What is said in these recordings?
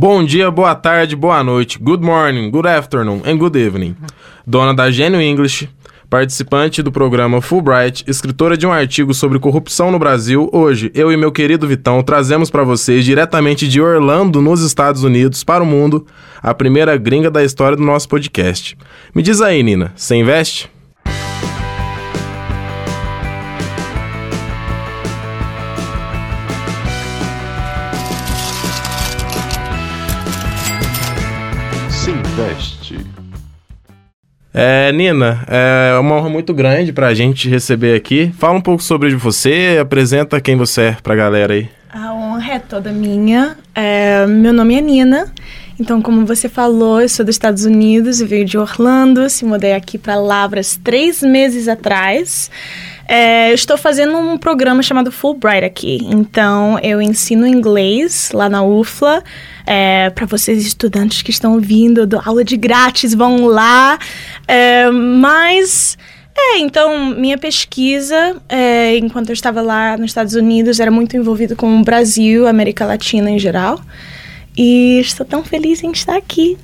Bom dia, boa tarde, boa noite. Good morning, good afternoon and good evening. Dona da Gênio English, participante do programa Fulbright, escritora de um artigo sobre corrupção no Brasil, hoje eu e meu querido Vitão trazemos para vocês diretamente de Orlando, nos Estados Unidos, para o mundo, a primeira gringa da história do nosso podcast. Me diz aí, Nina, você investe? É, Nina, é uma honra muito grande pra gente receber aqui. Fala um pouco sobre você, apresenta quem você é pra galera aí. A honra é toda minha. É, meu nome é Nina. Então, como você falou, eu sou dos Estados Unidos, veio de Orlando, se mudei aqui para Lavras três meses atrás. É, eu estou fazendo um programa chamado Fulbright aqui. Então, eu ensino inglês lá na UFLA. É, para vocês estudantes que estão ouvindo, eu dou aula de grátis, vão lá. É, mas... É, então, minha pesquisa, é, enquanto eu estava lá nos Estados Unidos, era muito envolvida com o Brasil, América Latina em geral. E estou tão feliz em estar aqui.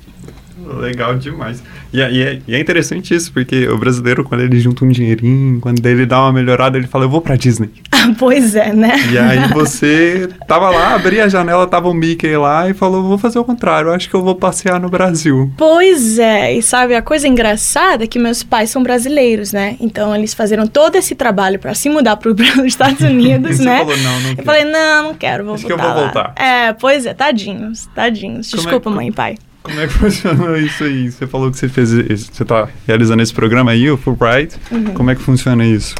Legal demais. E, é, e, é, e, é, interessante isso, porque o brasileiro, quando ele junta um dinheirinho, quando ele dá uma melhorada, ele fala, eu vou pra Disney. pois é, né? E aí você tava lá, abria a janela, tava o Mickey lá e falou, vou fazer o contrário, acho que eu vou passear no Brasil. Pois é, e sabe, a coisa engraçada é que meus pais são brasileiros, né? Então eles fizeram todo esse trabalho para se mudar para os Estados Unidos, né? Falou, não, não eu falei, não, não quero, vou acho voltar que eu vou lá. voltar. É, pois é, tadinhos, tadinhos. Como é Desculpa, é, mãe e pai. Como é que funciona isso aí? Você falou que você fez, você está realizando esse programa aí, o Fulbright. Uhum. Como é que funciona isso?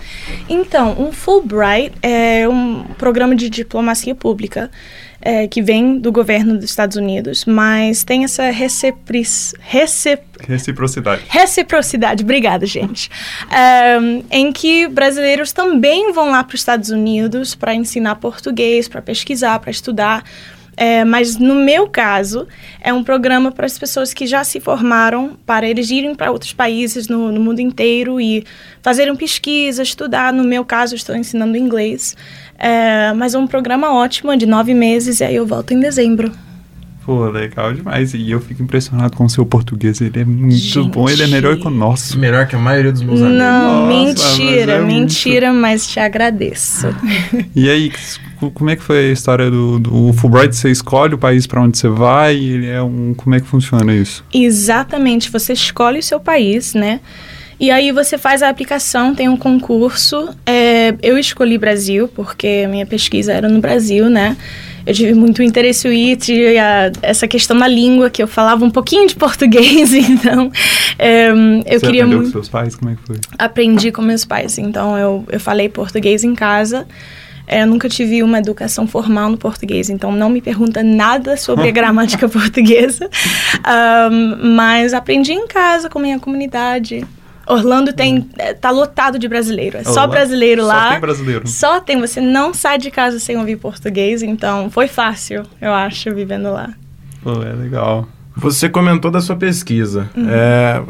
Então, um Fulbright é um programa de diplomacia pública é, que vem do governo dos Estados Unidos, mas tem essa recipris, recip, reciprocidade. Reciprocidade, obrigada, gente. é, em que brasileiros também vão lá para os Estados Unidos para ensinar português, para pesquisar, para estudar é, mas no meu caso, é um programa para as pessoas que já se formaram, para eles irem para outros países no, no, mundo inteiro e fazerem pesquisa, estudar. No meu caso, estou ensinando inglês. É, mas é um programa ótimo, de nove meses, e aí eu volto em dezembro. Pô, legal demais. E eu fico impressionado com o seu português. Ele é muito Gente. bom, ele é melhor que o nosso. Melhor que a maioria dos meus amigos. Não, Nossa, mentira, mas é mentira, muito... mas te agradeço. E aí, como é que foi a história do, do Fulbright? Você escolhe o país para onde você vai? Ele é um, como é que funciona isso? Exatamente, você escolhe o seu país, né? E aí você faz a aplicação, tem um concurso. É, eu escolhi Brasil, porque a minha pesquisa era no Brasil, né? eu tive muito interesse e a, essa questão da língua, que eu falava um pouquinho de português, então é, eu Você queria aprendeu muito... com seus pais? Como é que foi? Aprendi com meus pais, então eu, eu falei português em casa. É, eu nunca tive uma educação formal no português, então não me pergunta nada sobre a gramática portuguesa. Um, mas aprendi em casa com minha comunidade. Orlando tem hum. É, tá lotado de brasileiro. É Olá. só brasileiro só lá. Só tem brasileiro. Só tem. Você não sai de casa sem ouvir português, então foi fácil, eu acho, vivendo lá. Pô, é legal. Você comentou da sua pesquisa. Uhum. É,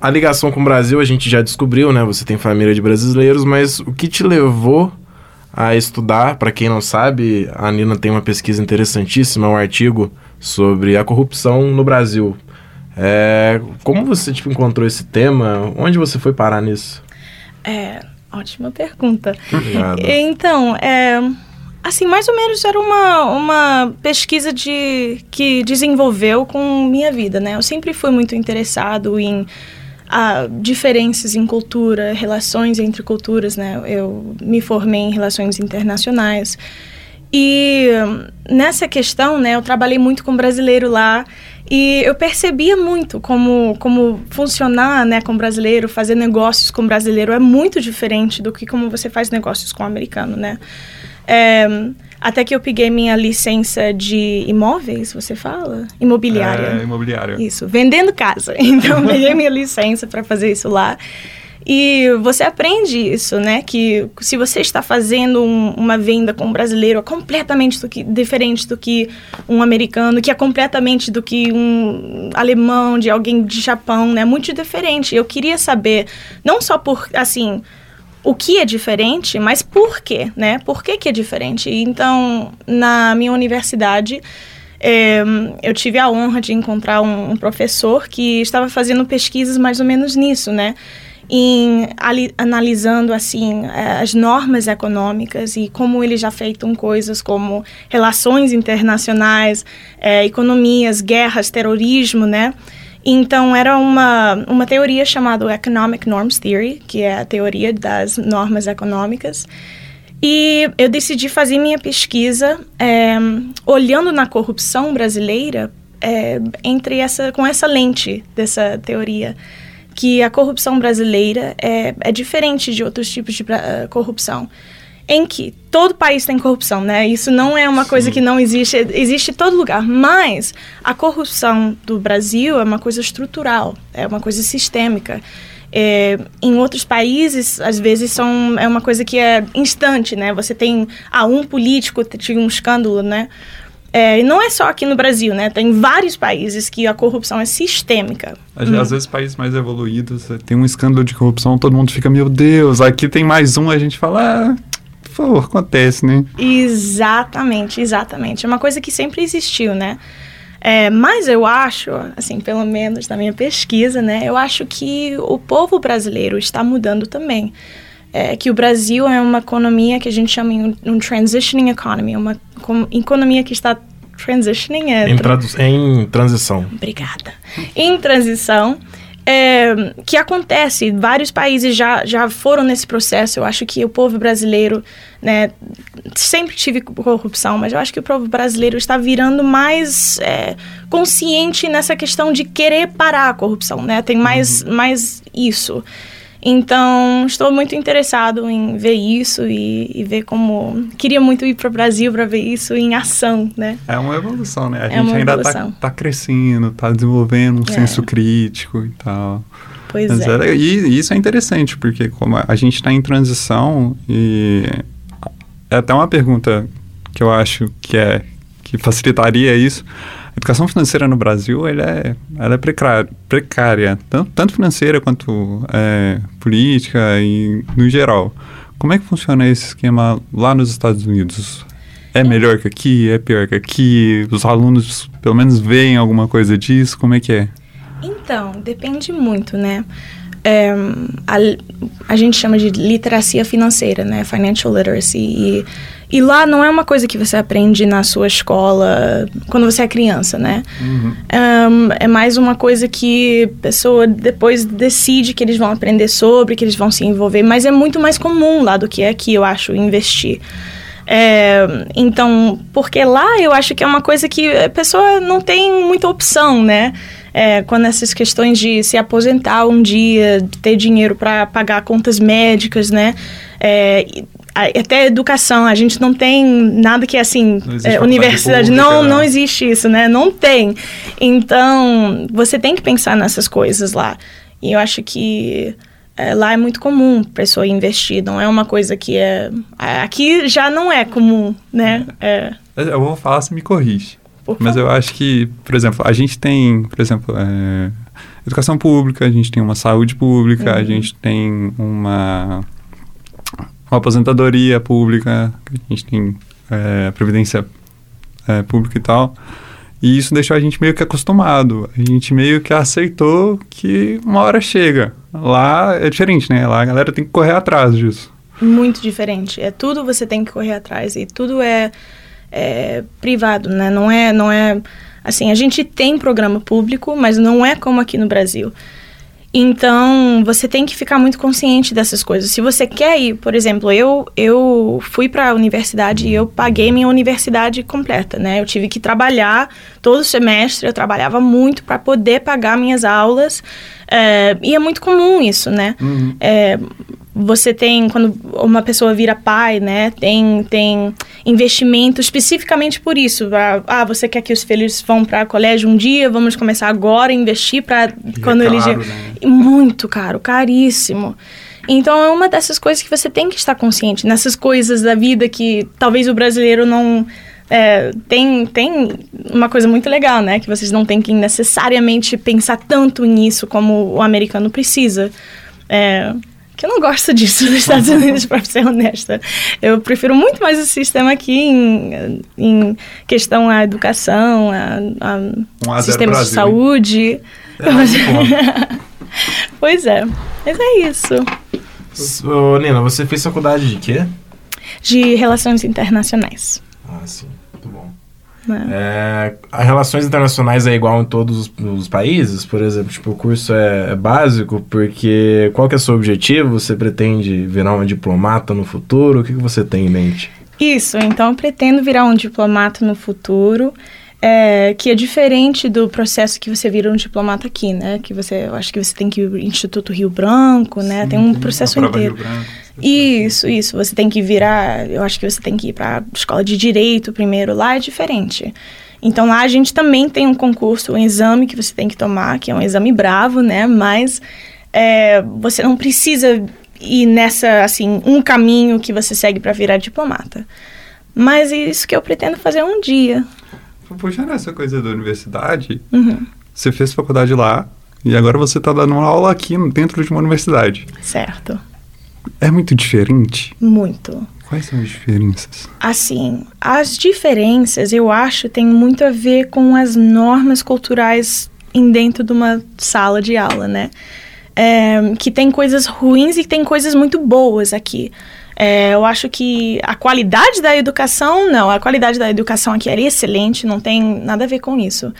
a ligação com o Brasil a gente já descobriu, né? Você tem família de brasileiros, mas o que te levou a estudar? Para quem não sabe, a Nina tem uma pesquisa interessantíssima, um artigo sobre a corrupção no Brasil. É, como você tipo, encontrou esse tema? Onde você foi parar nisso? É, ótima pergunta. Obrigado. Então, é, assim, mais ou menos era uma, uma pesquisa de, que desenvolveu com minha vida, né? Eu sempre fui muito interessado em diferenças em cultura, relações entre culturas, né? Eu me formei em relações internacionais. E nessa questão, né, eu trabalhei muito com brasileiro lá e eu percebia muito como, como funcionar né, com brasileiro, fazer negócios com brasileiro é muito diferente do que como você faz negócios com americano, né? É, até que eu peguei minha licença de imóveis, você fala? Imobiliária. É, imobiliária. Isso, vendendo casa. Então, peguei minha licença para fazer isso lá. E você aprende isso, né? Que se você está fazendo um, uma venda com um brasileiro é completamente do que, diferente do que um americano, que é completamente do que um alemão, de alguém de Japão, né? Muito diferente. Eu queria saber, não só por, assim, o que é diferente, mas por quê, né? Por que, que é diferente? Então, na minha universidade, é, eu tive a honra de encontrar um, um, professor que estava fazendo pesquisas mais ou menos nisso, né? Em ali, analisando assim é, as normas econômicas e como eles já feitam coisas como relações internacionais, é, economias, guerras, terrorismo, né? Então, era uma, uma teoria chamada Economic Norms Theory, que é a teoria das normas econômicas. E eu decidi fazer minha pesquisa é, olhando na corrupção brasileira é, entre essa, com essa lente dessa teoria, que a corrupção brasileira é, é diferente de outros tipos de uh, corrupção em que todo país tem corrupção, né? Isso não é uma Sim. coisa que não existe, existe em todo lugar. Mas a corrupção do Brasil é uma coisa estrutural, é uma coisa sistêmica. É, em outros países, às vezes, são, é uma coisa que é instante, né? Você tem, ah, um político tinha um escândalo, né? É, e não é só aqui no Brasil, né? Tem vários países que a corrupção é sistêmica. Às, hum. vezes, países mais evoluídos, é, tem um escândalo de corrupção, todo mundo fica, meu Deus, aqui tem mais um, a gente fala, ah, por favor, acontece, né? Exatamente, exatamente. É uma coisa que sempre existiu, né? É, mas eu acho, assim, pelo menos na minha pesquisa, né? Eu acho que o povo brasileiro está mudando também. É, que o Brasil é uma economia que a gente chama de um transitioning economy, uma economia que está transitioning é, em, em transição. Obrigada. Em transição é, que acontece. Vários países já, já foram nesse processo. Eu acho que o povo brasileiro, né, sempre tive corrupção, mas eu acho que o povo brasileiro está virando mais é, consciente nessa questão de querer parar a corrupção, né? Tem mais, uhum. mais isso. Então, estou muito interessado em ver isso e, e ver como. Queria muito ir para o Brasil para ver isso em ação, né? É uma evolução, né? A é gente ainda está tá crescendo, está desenvolvendo um é. senso crítico e tal. Pois Mas é. é. E isso é interessante, porque como a gente está em transição e. É até uma pergunta que eu acho que é que facilitaria isso educação financeira no Brasil ela é, ela é precária, precária tanto, tanto financeira quanto é, política e no geral. Como é que funciona esse esquema lá nos Estados Unidos? É melhor que aqui? É pior que aqui? Os alunos pelo menos veem alguma coisa disso? Como é que é? Então, depende muito, né? É, a, a gente chama de literacia financeira, né? Financial literacy. E e lá não é uma coisa que você aprende na sua escola quando você é criança, né? Uhum. Um, é mais uma coisa que a pessoa depois decide que eles vão aprender sobre, que eles vão se envolver. Mas é muito mais comum lá do que aqui, eu acho, investir. É, então, porque lá eu acho que é uma coisa que a pessoa não tem muita opção, né? É, quando essas questões de se aposentar um dia, ter dinheiro para pagar contas médicas, né? É, até educação, a gente não tem nada que assim, é, universidade, pública, não, né? não existe isso, né? Não tem. Então, você tem que pensar nessas coisas lá. E eu acho que é, lá é muito comum pessoa investir, não é uma coisa que é... Aqui já não é comum, né? É. Eu vou falar, se me corrige. Mas eu acho que, por exemplo, a gente tem, por exemplo, é, educação pública, a gente tem uma saúde pública, uhum. a gente tem uma uma aposentadoria pública, a gente tem é, previdência é, pública e tal. E isso deixou a gente meio que acostumado. A gente meio que aceitou que uma hora chega. Lá é diferente, né? Lá a galera tem que correr atrás disso. Muito diferente. É tudo você tem que correr atrás e tudo é, é privado, né? Não é, não é assim. A gente tem programa público, mas não é como aqui no Brasil. Então, você tem que ficar muito consciente dessas coisas. Se você quer ir, por exemplo, eu eu fui para a universidade e eu paguei minha universidade completa, né? Eu tive que trabalhar todo semestre, eu trabalhava muito para poder pagar minhas aulas. É, e é muito comum isso, né? Uhum. É, você tem, quando uma pessoa vira pai, né, tem, tem investimento especificamente por isso. Ah, você quer que os filhos vão para colégio um dia, vamos começar agora a investir para é quando é eles... Né? Muito caro, caríssimo. Então é uma dessas coisas que você tem que estar consciente, nessas coisas da vida que talvez o brasileiro não... É, tem, tem uma coisa muito legal, né? Que vocês não têm que necessariamente pensar tanto nisso como o americano precisa. É, que eu não gosto disso nos Estados Unidos, para ser honesta. Eu prefiro muito mais o sistema aqui em, em questão à educação, a, a Um sistema de Brasil, saúde. pois é, mas é isso. Ô, Nina, você fez faculdade de quê? De relações internacionais. Ah, sim. Muito bom. Né? É, as relações internacionais é igual em todos os, os países? Por exemplo, tipo, o curso é, é básico porque qual que é o seu objetivo? Você pretende virar uma diplomata no futuro? O que, que você tem em mente? Isso, então eu pretendo virar um diplomata no futuro, é, que é diferente do processo que você vira um diplomata aqui, né? Que você, eu acho que você tem que ir ao Instituto Rio Branco, né? tem um processo a prova inteiro. Rio Branco. Isso, isso. Você tem que virar. Eu acho que você tem que ir para escola de direito primeiro. Lá é diferente. Então lá a gente também tem um concurso, um exame que você tem que tomar, que é um exame bravo, né? Mas é, você não precisa ir nessa, assim, um caminho que você segue para virar diplomata. Mas é isso que eu pretendo fazer um dia. Puxando essa coisa da universidade, Uhum, você fez faculdade lá e agora você está dando uma aula aqui dentro de uma universidade. certo. É muito diferente? Muito. Quais são as diferenças? Assim, as diferenças, eu acho, tem muito a ver com as normas culturais em dentro de uma sala de aula, né? É, que tem coisas ruins e tem coisas muito boas aqui. É, eu acho que a qualidade da educação, não, a qualidade da educação aqui era excelente, não tem nada a ver com isso.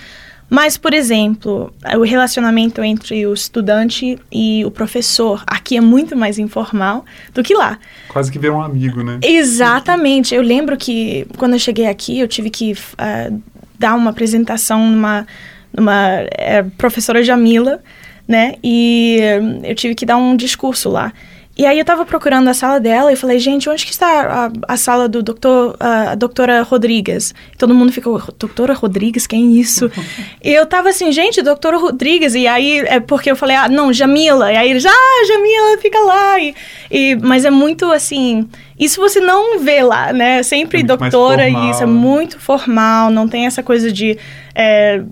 Mas, por exemplo, o relacionamento entre o estudante e o professor aqui é muito mais informal do que lá. Quase que ver um amigo, né? Exatamente. Eu lembro que quando eu cheguei aqui, eu tive que ah, dar uma apresentação numa, numa eh, professora Jamila, né? E hum, eu tive que dar um discurso lá. E aí eu tava procurando a sala dela e falei, gente, onde que está a, a sala do doutor, a doutora Rodrigues? Todo mundo ficou, doutora Rodrigues, quem é isso? e eu tava assim, gente, doutora Rodrigues. E aí é porque eu falei, ah, não, Jamila. E aí eles, ah, Jamila, fica lá. E, e, mas é muito assim, isso você não vê lá, né? Sempre É muito mais doutora e isso é muito formal, não tem essa coisa de é,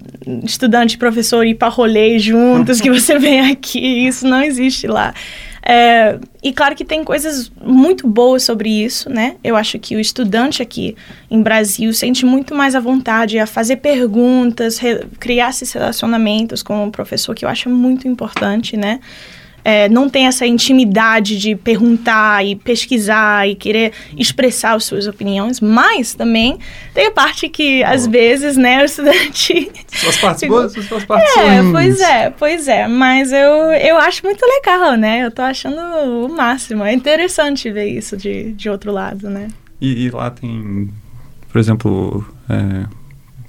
estudante e professor ir para rolê juntos que você vem aqui, isso não existe lá. É, e claro que tem coisas muito boas sobre isso, né? Eu acho que o estudante aqui em Brasil sente muito mais à vontade a fazer perguntas, criar esses relacionamentos com o professor, que eu acho muito importante, né? É, não tem essa intimidade de perguntar e pesquisar e querer expressar as suas opiniões, mas também tem a parte que, às vezes, né, o estudante Suas partes boas, suas partes é, ruins. pois é, pois é. Mas eu, eu acho muito legal, né? Eu tô achando o máximo. É interessante ver isso de, de outro lado, né? E, e lá tem, por exemplo, é,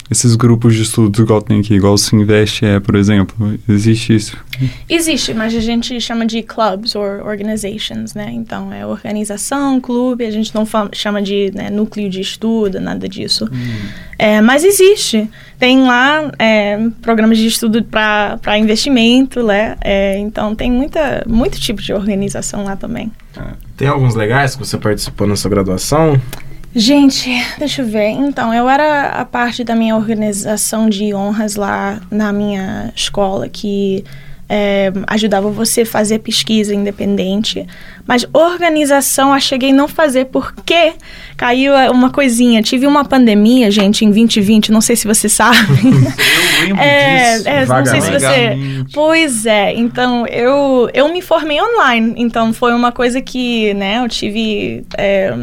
esses grupos de estudos igual tem aqui, igual o Se Investe é, por exemplo. Existe isso? Existe, mas a gente chama de clubs or organizations, né? Então é organização, clube, a gente não chama de né, núcleo de estudo, nada disso. É, mas existe. Tem lá é, programas de estudo para investimento, né? É, então tem muita, muito tipo de organização lá também. Tem alguns legais que você participou na sua graduação? Gente, deixa eu ver. Então, eu era a parte da minha organização de honras lá na minha escola, que é, ajudava você a fazer pesquisa independente. Mas organização eu cheguei a não fazer porque caiu uma coisinha. Tive uma pandemia, gente, em 2020, não sei se você sabe. Eu lembro É, disso. é, não sei se você. Pois é, então eu, eu me formei online, então foi uma coisa que, né, eu tive. é,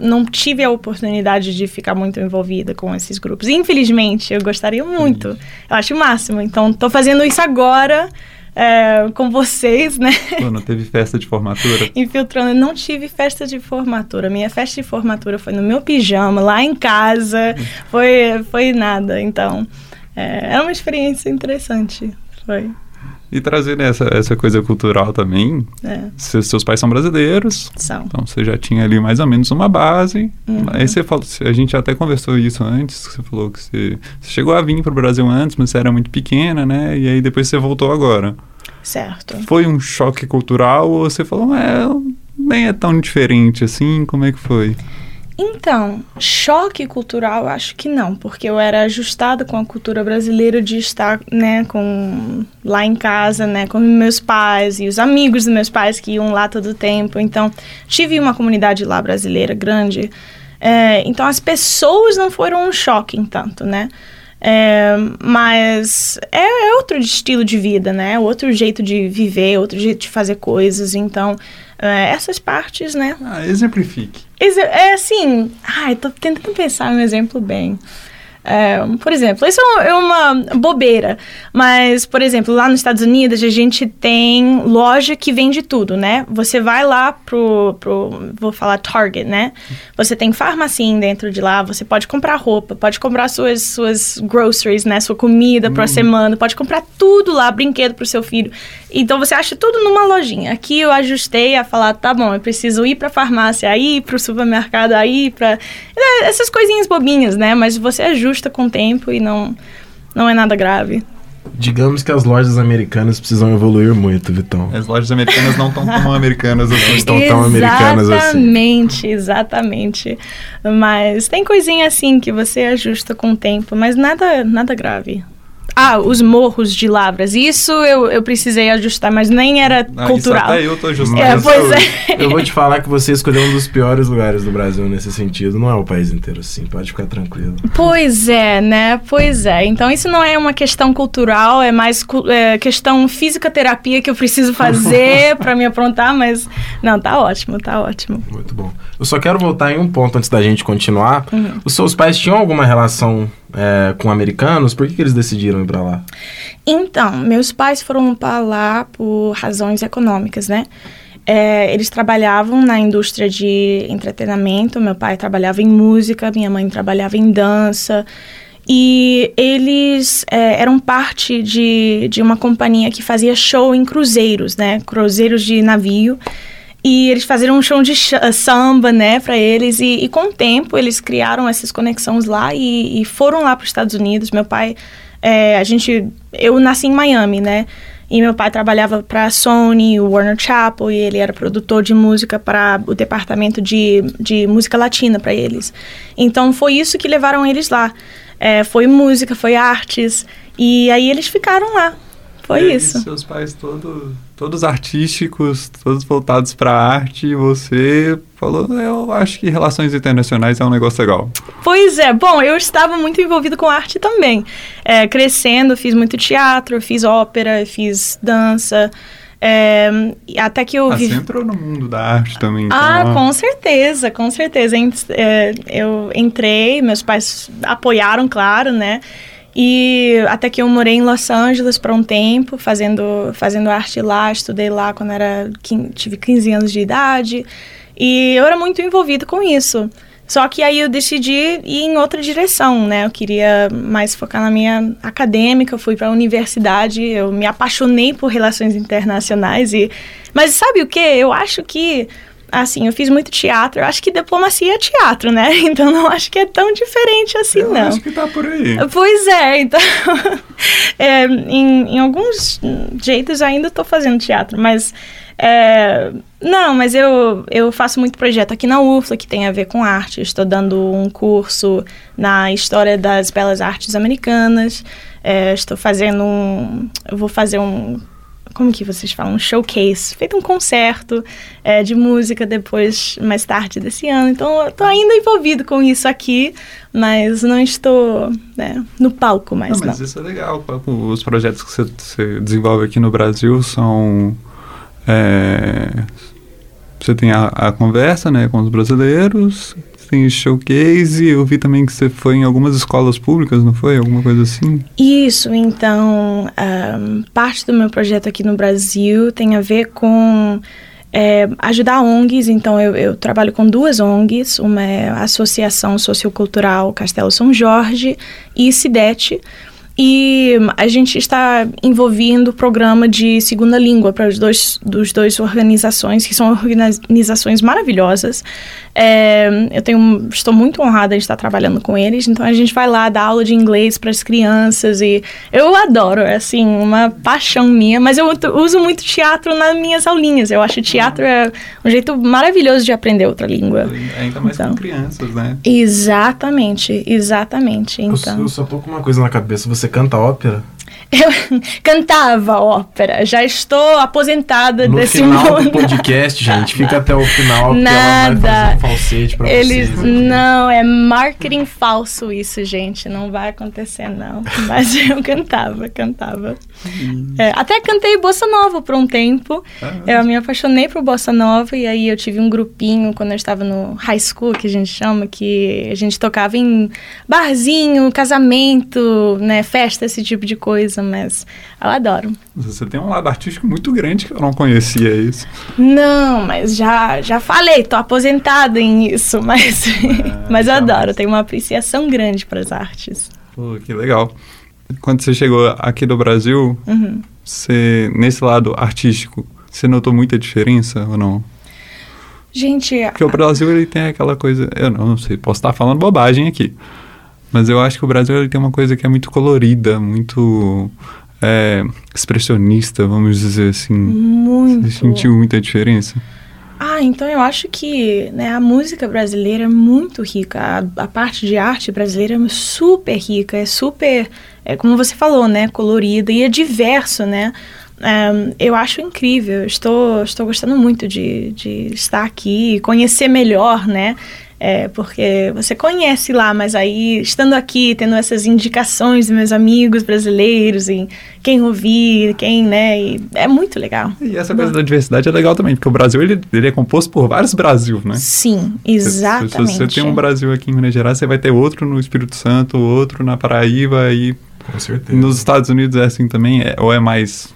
não tive a oportunidade de ficar muito envolvida com esses grupos. Infelizmente, eu gostaria muito. Eu acho o máximo. Então, tô fazendo isso agora é, com vocês, né? Pô, não teve festa de formatura? Infiltrando. Eu não tive festa de formatura. Minha festa de formatura foi no meu pijama, lá em casa. Foi, foi nada. Então, é, é uma experiência interessante. Foi. E trazendo essa, essa coisa cultural também, É, seus, seus pais são brasileiros, são. então você já tinha ali mais ou menos uma base. Uhum. Aí você falou, a gente até conversou isso antes, que você falou que você, você chegou a vir para o Brasil antes, mas você era muito pequena, né? E aí depois você voltou agora. Certo. Foi um choque cultural ou você falou, é, nem é tão diferente assim? Como é que foi? Então, choque cultural, acho que não, porque eu era ajustada com a cultura brasileira de estar, né, com lá em casa, né, com meus pais e os amigos dos meus pais que iam lá todo o tempo. Então, tive uma comunidade lá brasileira grande. É, então, as pessoas não foram um choque em tanto, né? É, mas é, é, outro estilo de vida, né? Outro jeito de viver, outro jeito de fazer coisas. Então, essas partes, né? Ah, exemplifique. É assim. Ai, tô tentando pensar um exemplo bem. É, por exemplo, isso é uma bobeira, mas, por exemplo, lá nos Estados Unidos a gente tem loja que vende tudo, né? Você vai lá pro, pro vou falar Target, né? Você tem farmacinha dentro de lá, você pode comprar roupa, pode comprar suas, suas groceries, né? Sua comida uhum. pra semana, pode comprar tudo lá, brinquedo pro seu filho. Então você acha tudo numa lojinha. Aqui eu ajustei a falar, tá bom, eu preciso ir pra farmácia aí, pro supermercado aí, pra... É, essas coisinhas bobinhas, né? Mas você ajusta ajusta com o tempo e não, não é nada grave. Digamos que as lojas americanas precisam evoluir muito, Vitão. As lojas americanas não estão tão americanas assim. Não estão tão americanas assim. Exatamente, exatamente. Mas tem coisinha assim que você ajusta com o tempo, mas nada, nada grave. Ah, os morros de Lavras. Isso eu, eu precisei ajustar, mas nem era ah, cultural. Até eu tô ajustando. É, pois eu, é. Eu vou te falar que você escolheu um dos piores lugares do Brasil nesse sentido. Não é o país inteiro assim, pode ficar tranquilo. Pois é, né? Pois é. Então isso não é uma questão cultural, é mais é, questão física terapia que eu preciso fazer para me aprontar, mas não, tá ótimo, tá ótimo. Muito bom. Eu só quero voltar em um ponto antes da gente continuar. Uhum. Os seus pais tinham alguma relação é, com americanos? Por que, que eles decidiram ir para lá? Então, meus pais foram para lá por razões econômicas, né? É, eles trabalhavam na indústria de entretenimento. Meu pai trabalhava em música, minha mãe trabalhava em dança. E eles é, eram parte de, de uma companhia que fazia show em cruzeiros, né? Cruzeiros de navio. E eles faziam um show de samba, né, para eles. E, e, com o tempo eles criaram essas conexões lá e, e foram lá para os Estados Unidos. Meu pai, é, a gente, eu nasci em Miami, né? E meu pai trabalhava para a Sony, o Warner Chappell, e ele era produtor de música para o departamento de, de música latina para eles. Então foi isso que levaram eles lá. É, foi música, foi artes. E aí eles ficaram lá. Foi e isso. seus pais todos, todos artísticos, todos voltados para a arte, e você falou, eu acho que relações internacionais é um negócio legal. Pois é, bom, eu estava muito envolvido com arte também. É, crescendo, fiz muito teatro, fiz ópera, fiz dança. É, até que eu ah, Você entrou no mundo da arte também. Então, ah, com certeza, com certeza. É, eu entrei, meus pais apoiaram, claro, né? E até que eu morei em Los Angeles por um tempo, fazendo, fazendo arte lá, estudei lá quando era, tive 15 anos de idade. E eu era muito envolvido com isso. Só que aí eu decidi ir em outra direção, né? Eu queria mais focar na minha acadêmica, eu fui para a universidade, eu me apaixonei por relações internacionais e mas sabe o que? Eu acho que assim, eu fiz muito teatro. Eu acho que diplomacia é teatro, né? Então não acho que é tão diferente assim, eu não. acho que tá por aí. Pois é, então. é, em, em, alguns jeitos ainda estou fazendo teatro, mas. É, não, mas eu, eu faço muito projeto aqui na UFLA que tem a ver com arte. Estou dando um curso na história das belas artes americanas. É, estou fazendo um. Eu vou fazer um como que vocês falam, um showcase, feito um concerto é, de música depois, mais tarde desse ano. Então, eu tô ainda envolvido com isso aqui, mas não estou né, no palco mais, não. Mas não. isso é legal. Os projetos que você, você desenvolve aqui no Brasil são... É, você tem a, a conversa né, com os brasileiros, tem showcase. Eu vi também que você foi em algumas escolas públicas, não foi? Alguma coisa assim? Isso, então, um, parte do meu projeto aqui no Brasil tem a ver com é, ajudar ONGs. Então, eu, eu, trabalho com duas ONGs: uma é a Associação Sociocultural Castelo São Jorge e CIDET. E a gente está envolvendo o programa de segunda língua para os dois, dos dois organizações, que são organizações maravilhosas. É, eu tenho, estou muito honrada de estar trabalhando com eles, então a gente vai lá dar aula de inglês para as crianças e eu adoro, é assim, uma paixão minha, mas eu uso muito teatro nas minhas aulinhas. Eu acho teatro é um jeito maravilhoso de aprender outra língua. Ainda mais então, com crianças, né? Exatamente, exatamente. Então. Eu, eu só tô com uma coisa na cabeça, você canta ópera? Eu cantava ópera, já estou aposentada no desse final mundo. do podcast, gente, fica até o final Nada. um falsete pra Eles, vocês. Não, é marketing falso isso, gente. Não vai acontecer, não. Mas eu cantava, cantava. É, até cantei bossa nova por um tempo. Eu me apaixonei por bossa nova e aí eu tive um grupinho quando eu estava no high school, que a gente chama, que a gente tocava em barzinho, casamento, né, festa, esse tipo de coisa, mas eu adoro. Você tem um lado artístico muito grande que eu não conhecia isso. Não, mas já, já falei, tô aposentada em isso, mas, mas eu então, adoro, tenho uma apreciação grande para as artes. Pô, que legal. Quando você chegou aqui do Brasil, Uhum. você, nesse lado artístico, você notou muita diferença ou não? Gente, Porque o Brasil ele tem aquela coisa, eu não sei, posso estar falando bobagem aqui, mas eu acho que o Brasil ele tem uma coisa que é muito colorida, muito é, expressionista, vamos dizer assim. muito. Você sentiu muita diferença? Ah, então eu acho que né, a música brasileira é muito rica. A, a parte de arte brasileira é super rica, é super, é, como você falou, né, colorida e é diverso, né? Ahn, eu acho incrível. Estou, estou gostando muito de, de estar aqui e conhecer melhor, né? É, porque você conhece lá, mas aí estando aqui, tendo essas indicações dos meus amigos brasileiros e quem ouvir, quem, né? e é muito legal. E essa coisa da diversidade é legal também, porque o Brasil ele, ele é composto por vários Brasil, né? Sim, Se- exatamente. Se você tem um Brasil aqui em Minas Gerais, você vai ter outro no Espírito Santo, outro na Paraíba e Com certeza. nos Estados Unidos é assim também, é- ou é mais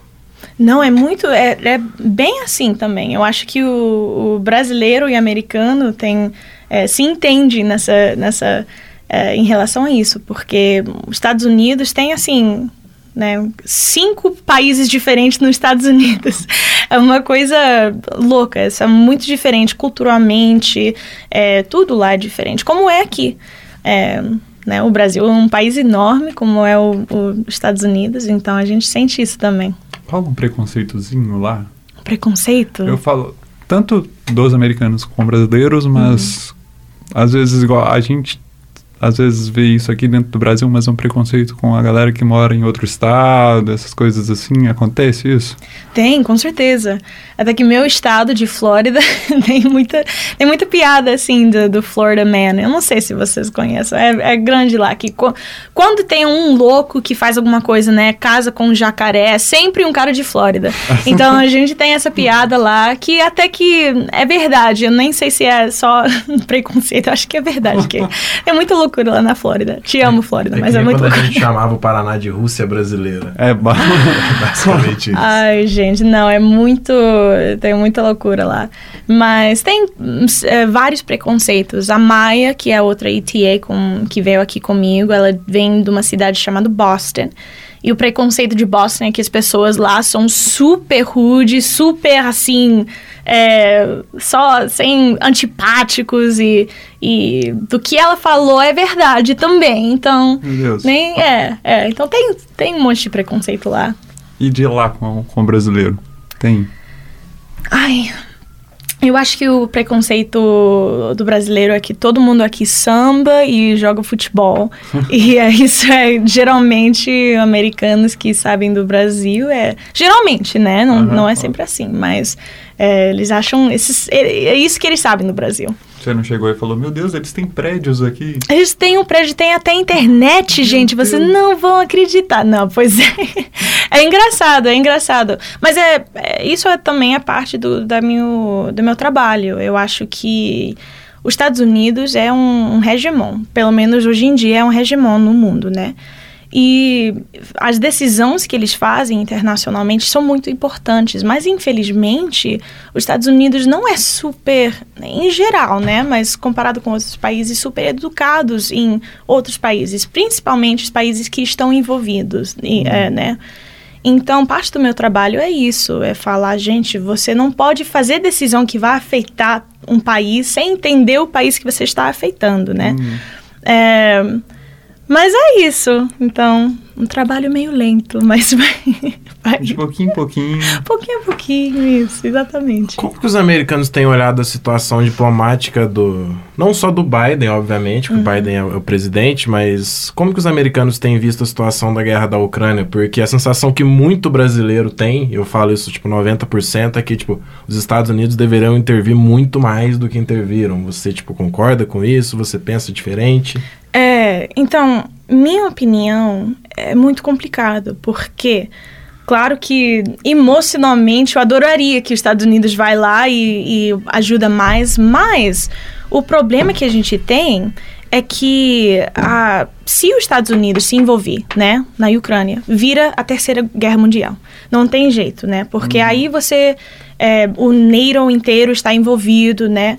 Não, é muito. É, é bem assim também. Eu acho que o, o brasileiro e americano tem, é, se entende nessa, nessa, é, em relação a isso, porque os Estados Unidos tem assim. Né, cinco países diferentes nos Estados Unidos. É uma coisa louca, é muito diferente culturalmente, é, tudo lá é diferente, como é aqui. É, né, o Brasil é um país enorme, como é os Estados Unidos, então a gente sente isso também. Rola um preconceitozinho lá. Preconceito? Eu falo tanto dos americanos com brasileiros, mas às vezes igual a gente às vezes vê isso aqui dentro do Brasil, mas é um preconceito com a galera que mora em outro estado, essas coisas assim, acontece isso? Tem, com certeza. Até que meu estado de Flórida tem muita, tem muita piada, assim, do, do Florida Man. Eu não sei se vocês conhecem. É, é grande lá. Que co- quando tem um louco que faz alguma coisa, né? Casa com um jacaré, é sempre um cara de Flórida. Então a gente tem essa piada lá que até que é verdade. Eu nem sei se é só preconceito. Eu acho que é verdade. Que é muita loucura lá na Flórida. Te amo, Flórida, É mas que é nem muito quando a loucura. gente chamava o Paraná de Rússia brasileira. É, ba- Basicamente isso. Ai, gente, não, é muito. Tem muita loucura lá. Mas tem é, vários preconceitos. A Maia, que é outra ETA com, que veio aqui comigo, ela vem de uma cidade chamada Boston. E o preconceito de Boston é que as pessoas lá são super rudes, super assim. É, só sem antipáticos e, e do que ela falou é verdade também. Então. Nem, é, é. Então tem, tem um monte de preconceito lá. E de lá com, com o brasileiro? Tem. Ai, eu acho que o preconceito do brasileiro é que todo mundo aqui samba e joga futebol. e é, isso é geralmente americanos que sabem do Brasil. É, geralmente, né? Não, Aham, não é sempre assim, mas é, eles acham. Esses, é, é isso que eles sabem do Brasil. Você não chegou e falou, meu Deus, eles têm prédios aqui. Eles têm um prédio, tem até internet, gente. Vocês Deus. não vão acreditar. Não, pois é. É engraçado, é engraçado. Mas é, é- isso é também a parte do, da meu, do meu trabalho. Eu acho que os Estados Unidos é um, um hegemon. Pelo menos hoje em dia é um hegemon no mundo, né? E as decisões que eles fazem internacionalmente são muito importantes, mas infelizmente os Estados Unidos não é super, em geral, né, mas comparado com outros países, super educados em outros países, principalmente os países que estão envolvidos, e, é, né. Então, parte do meu trabalho é isso, é falar, gente, você não pode fazer decisão que vai afetar um país sem entender o país que você está afetando, né? Uhum. É, mas é isso. Então, um trabalho meio lento, mas vai. vai. De pouquinho em pouquinho. pouquinho a pouquinho, isso, exatamente. Como que os americanos têm olhado a situação diplomática do. Não só do Biden, obviamente, porque uhum. o Biden é o presidente, mas como que os americanos têm visto a situação da guerra da Ucrânia? Porque a sensação que muito brasileiro tem, eu falo isso tipo 90%, é que tipo, os Estados Unidos deveriam intervir muito mais do que interviram. Você, tipo, concorda com isso? Você pensa diferente? É, então, minha opinião é muito complicado, porque claro que emocionalmente eu adoraria que os Estados Unidos vai lá e, e ajuda mais, mas o problema que a gente tem é que a, se os Estados Unidos se envolver, né, na Ucrânia, vira a terceira guerra mundial. Não tem jeito, né? Porque uhum. aí você, é, o NATO inteiro está envolvido, né?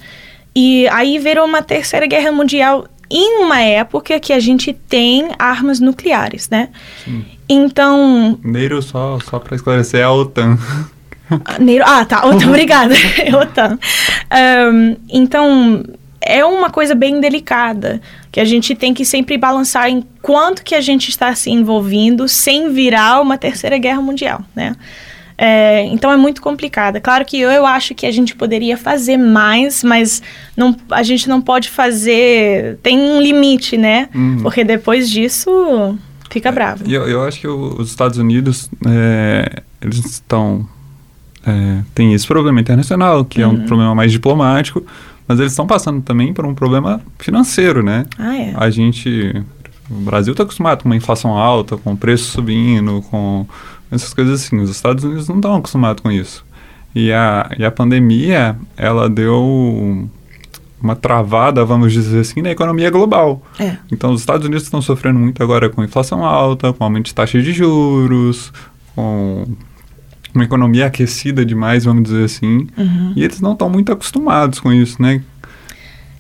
E aí virou uma terceira guerra mundial em uma época que a gente tem armas nucleares, né? Sim. Então. Neiro, só, só para esclarecer, é a OTAN. Ah, Neiro, ah, tá. OTAN, obrigada. É OTAN. Um, então, é uma coisa bem delicada, que a gente tem que sempre balançar em quanto que a gente está se envolvendo sem virar uma terceira guerra mundial, né? É, então é muito complicada. Claro que eu, eu acho que a gente poderia fazer mais, mas não, a gente não pode fazer. Tem um limite, né? Uhum. Porque depois disso fica bravo. Eu, eu acho que os Estados Unidos é, eles estão. É, tem esse problema internacional, que uhum. é um uhum. problema mais diplomático, mas eles estão passando também por um problema financeiro, né? Ah, é. A gente. O Brasil está acostumado com uma inflação alta, com o preço subindo, com essas coisas assim. Os Estados Unidos não estão acostumados com isso. E a, e a pandemia, ela deu uma travada, vamos dizer assim, na economia global. É. Então, os Estados Unidos estão sofrendo muito agora com inflação alta, com aumento de taxa de juros, com uma economia aquecida demais, vamos dizer assim. Uhum. E eles não estão muito acostumados com isso, né?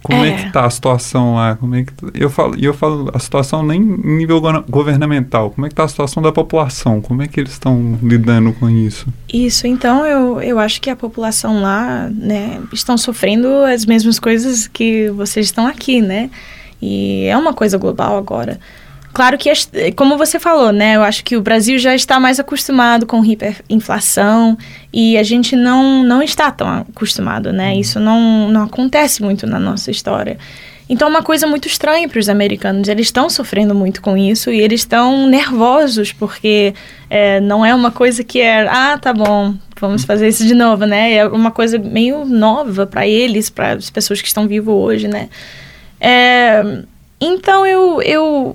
Como é. é que tá a situação lá? Como é que tá? eu falo, eu falo a situação nem em nível governamental. Como é que tá a situação da população? Como é que eles estão lidando com isso? Isso, então eu, eu acho que a população lá, né, estão sofrendo as mesmas coisas que vocês estão aqui, né? E é uma coisa global agora. Claro que, como você falou, né? Eu acho que o Brasil já está mais acostumado com hiperinflação e a gente não, não está tão acostumado, né? Uhum. Isso não, não acontece muito na nossa história. Então, é uma coisa muito estranha para os americanos. Eles estão sofrendo muito com isso e eles estão nervosos porque é, não é uma coisa que é, ah, tá bom, vamos fazer isso de novo, né? É uma coisa meio nova para eles, para as pessoas que estão vivos hoje, né? É, então, eu, eu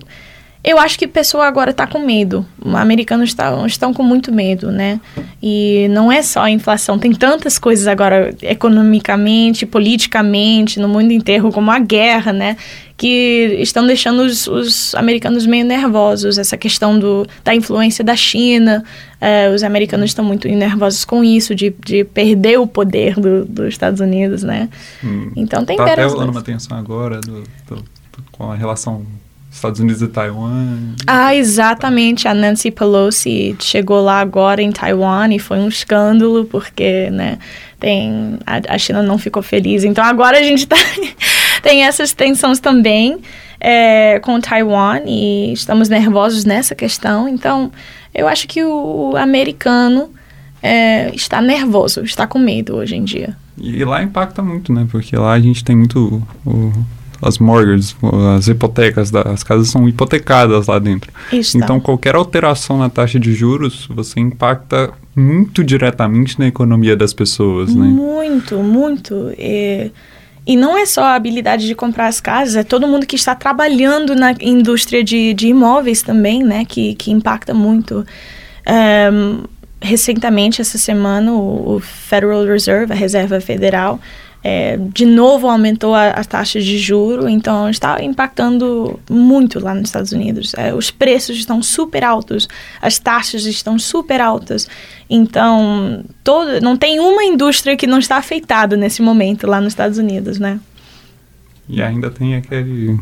eu acho que a pessoa agora está com medo. Os americanos tá, estão com muito medo, né? E não é só a inflação, tem tantas coisas agora economicamente, politicamente, no mundo inteiro, como a guerra, né? Que estão deixando os, os americanos meio nervosos. Essa questão do, da influência da China, é, os americanos estão muito nervosos com isso, de, de perder o poder do, dos Estados Unidos, né? Hum, então tem tá até rolando uma tensão agora do, do, do, com a relação Estados Unidos e Taiwan. Ah, exatamente. A Nancy Pelosi chegou lá agora em Taiwan e foi um escândalo porque, né, tem a, a China não ficou feliz. Então agora a gente tá, tem essas tensões também é, com Taiwan e estamos nervosos nessa questão. Então eu acho que o americano é, está nervoso, está com medo hoje em dia. E lá impacta muito, né? Porque lá a gente tem muito o, as mortgages, as hipotecas, as casas são hipotecadas lá dentro. Isso então, qualquer alteração na taxa de juros, você impacta muito diretamente na economia das pessoas, né? Muito, muito. E, e não é só a habilidade de comprar as casas, é todo mundo que está trabalhando na indústria de, de imóveis também, né? Que, que impacta muito. Um, recentemente, essa semana, o, o Federal Reserve, a Reserva Federal, é, de novo aumentou a, a taxa de juro, então está impactando muito lá nos Estados Unidos. É, os preços estão super altos, as taxas estão super altas. Então, todo, não tem uma indústria que não está afetada nesse momento lá nos Estados Unidos, né? E ainda tem aquele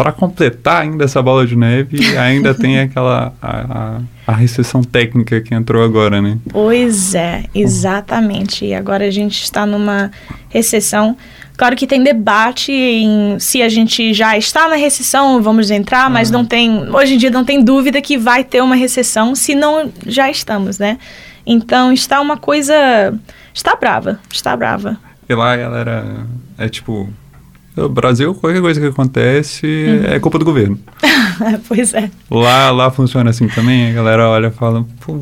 para completar ainda essa bola de neve, ainda tem aquela a, a, a, recessão técnica que entrou agora, né? Pois é, exatamente. E agora a gente está numa recessão. Claro que tem debate em se a gente já está na recessão, vamos entrar, mas uhum. não tem. Hoje em dia não tem dúvida que vai ter uma recessão, se não já estamos, né? Então está uma coisa. Está brava, está brava. E lá, galera, é tipo, o Brasil, qualquer coisa que acontece uhum. é culpa do governo. pois é. Lá, lá funciona assim também, a galera olha e fala, por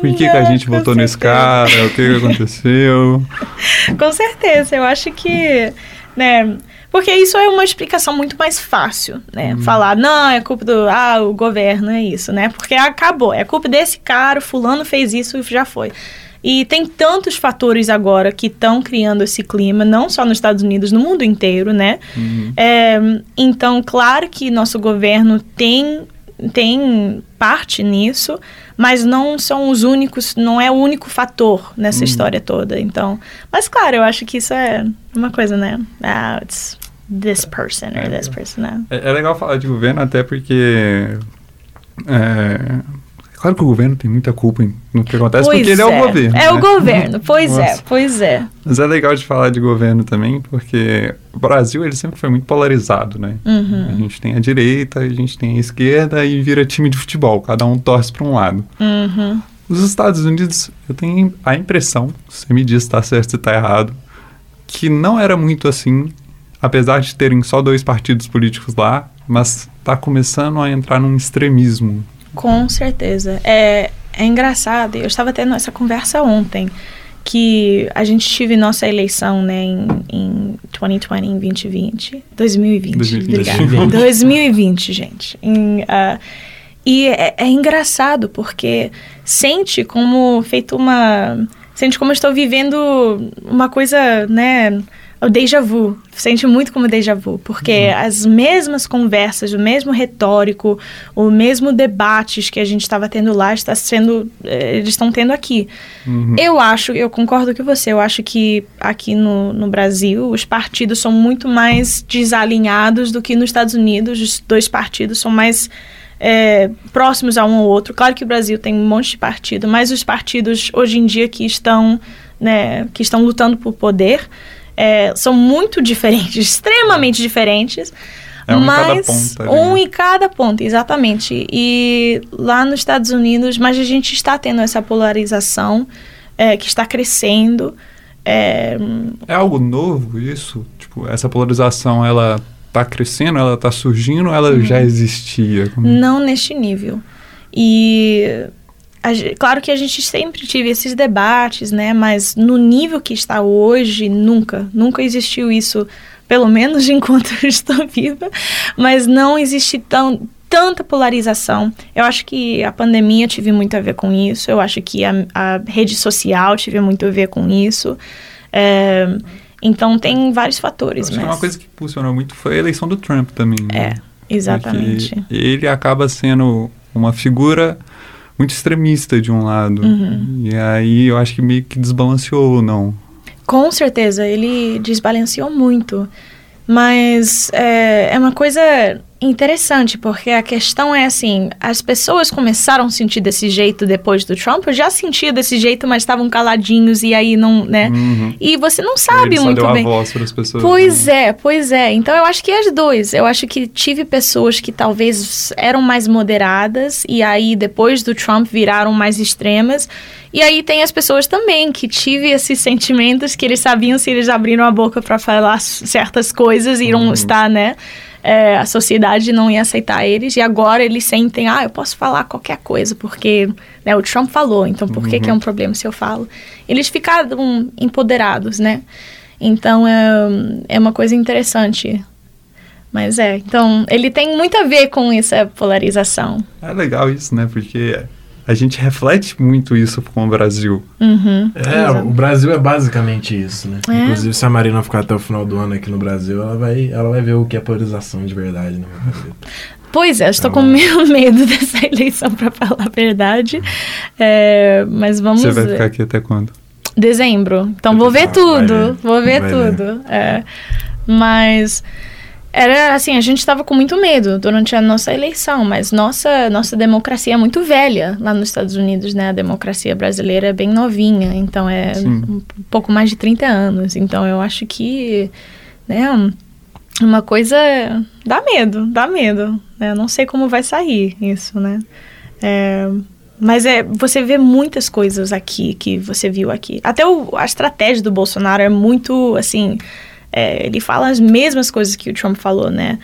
que, que a gente votou nesse cara? O que, que aconteceu? Com certeza, eu acho que, né, porque isso é uma explicação muito mais fácil, né? Hum. Falar, não, é culpa do, ah, o governo, é isso, né? Porque acabou, é culpa desse cara, fulano fez isso e já foi. E tem tantos fatores agora que estão criando esse clima, não só nos Estados Unidos, no mundo inteiro, né? Uhum. É, então, claro que nosso governo tem, tem parte nisso, mas não são os únicos, não é o único fator nessa uhum. história toda. Então, mas claro, eu acho que isso é uma coisa, né? Ah, it's this person or this person. Né? É, é legal falar de governo até porque é, Claro que o governo tem muita culpa no que acontece, pois porque ele é, é o governo. É né? o governo, pois é, Nossa. é, pois é. Mas é legal de falar de governo também, porque o Brasil ele sempre foi muito polarizado, né? Uhum. A gente tem a direita, a gente tem a esquerda e vira time de futebol, cada um torce para um lado. Uhum. Os Estados Unidos, eu tenho a impressão, você me diz se está certo se está errado, que não era muito assim, apesar de terem só dois partidos políticos lá, mas está começando a entrar num extremismo com certeza. É, é engraçado, eu estava tendo essa conversa ontem, que a gente tive nossa eleição, né, em, em 2020, em 2020. 2020, 2020. obrigada. 2020, gente. Em, uh, e é, é, engraçado, porque sente como feito uma... Sente como eu estou vivendo uma coisa, né o déjà vu. Sente muito como déjà vu, porque uhum. as mesmas conversas, o mesmo retórico, o mesmo debates que a gente estava tendo lá está sendo eh, eles estão tendo aqui. Uhum. Eu acho, eu concordo com você, eu acho que aqui no, no Brasil os partidos são muito mais desalinhados do que nos Estados Unidos. Os dois partidos são mais é, próximos a um ou outro. Claro que o Brasil tem um monte de partido, mas os partidos hoje em dia que estão, né, que estão lutando por poder é, são muito diferentes, extremamente diferentes. É um mas em cada ponta. Um né? em cada ponta, exatamente. E lá nos Estados Unidos, mas a gente está tendo essa polarização é, que está crescendo. É... é algo novo isso? Tipo, essa polarização, ela está crescendo, ela está surgindo ou ela uhum. já existia? Como... Não neste nível. E claro que a gente sempre tive esses debates, né? Mas no nível que está hoje, nunca, nunca existiu isso, pelo menos enquanto eu estou viva, mas não existe tão, tanta polarização. Eu acho que a pandemia tive muito a ver com isso, eu acho que a, a rede social tive muito a ver com isso. É, então tem vários fatores. Acho mas... uma coisa que funcionou muito foi a eleição do Trump também. Né? É, exatamente. Porque ele acaba sendo uma figura muito extremista de um lado. Uhum. E aí eu acho que meio que desbalanceou, não? Com certeza, ele desbalanceou muito. Mas é, é uma coisa interessante, porque a questão é assim: as pessoas começaram a sentir desse jeito depois do Trump. Eu já sentia desse jeito, mas estavam caladinhos e aí não, né? Uhum. E você não sabe Ele muito só deu bem. A voz para as pessoas, pois né? é, pois é. Então eu acho que as dois. Eu acho que tive pessoas que talvez eram mais moderadas e aí depois do Trump viraram mais extremas. E aí tem as pessoas também que tive esses sentimentos que eles sabiam se eles abriram a boca para falar certas coisas iriam uhum. estar, né? É, a sociedade não ia aceitar eles e agora eles sentem, ah, eu posso falar qualquer coisa porque né, o Trump falou, então por que, uhum. que é um problema se eu falo? Eles ficaram empoderados, né? Então é, é uma coisa interessante. Mas é, então ele tem muito a ver com essa polarização. É legal isso, né? Porque a gente reflete muito isso com o Brasil. Uhum. É, o Brasil é basicamente isso, né? É. Inclusive, se a Marina ficar até o final do ano aqui no Brasil, ela vai, ela vai ver o que é polarização de verdade, né? Pois é, estou Tá com bom. meio medo dessa eleição, para falar a verdade. É, mas vamos Você vai ver. ficar aqui até quando? Dezembro. Então vou ver vai tudo. ver. Vou ver Vai tudo. É. Mas era assim, a gente estava com muito medo durante a nossa eleição, mas nossa nossa democracia é muito velha lá nos Estados Unidos, né? A democracia brasileira é bem novinha, então é Sim. um pouco mais de 30 anos. Então eu acho que, né, um- uma coisa dá medo, dá medo. Né? Eu não sei como vai sair isso, né? É, mas é, você vê muitas coisas aqui que você viu aqui. Até o- a estratégia do Bolsonaro é muito, assim, é, ele fala as mesmas coisas que o Trump falou, né?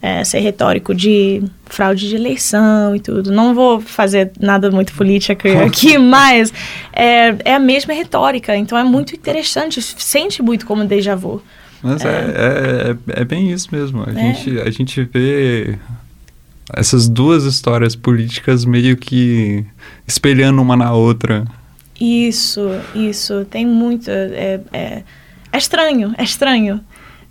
É, ser retórico de fraude de eleição e tudo. Não vou fazer nada muito político aqui, mas é, é a mesma retórica. Então é muito interessante, sente muito como déjà vu. Mas é, é, é, é bem isso mesmo. A, É. gente, a gente vê essas duas histórias políticas meio que espelhando uma na outra. Isso, isso. Tem muito. É, é, estranho, é estranho.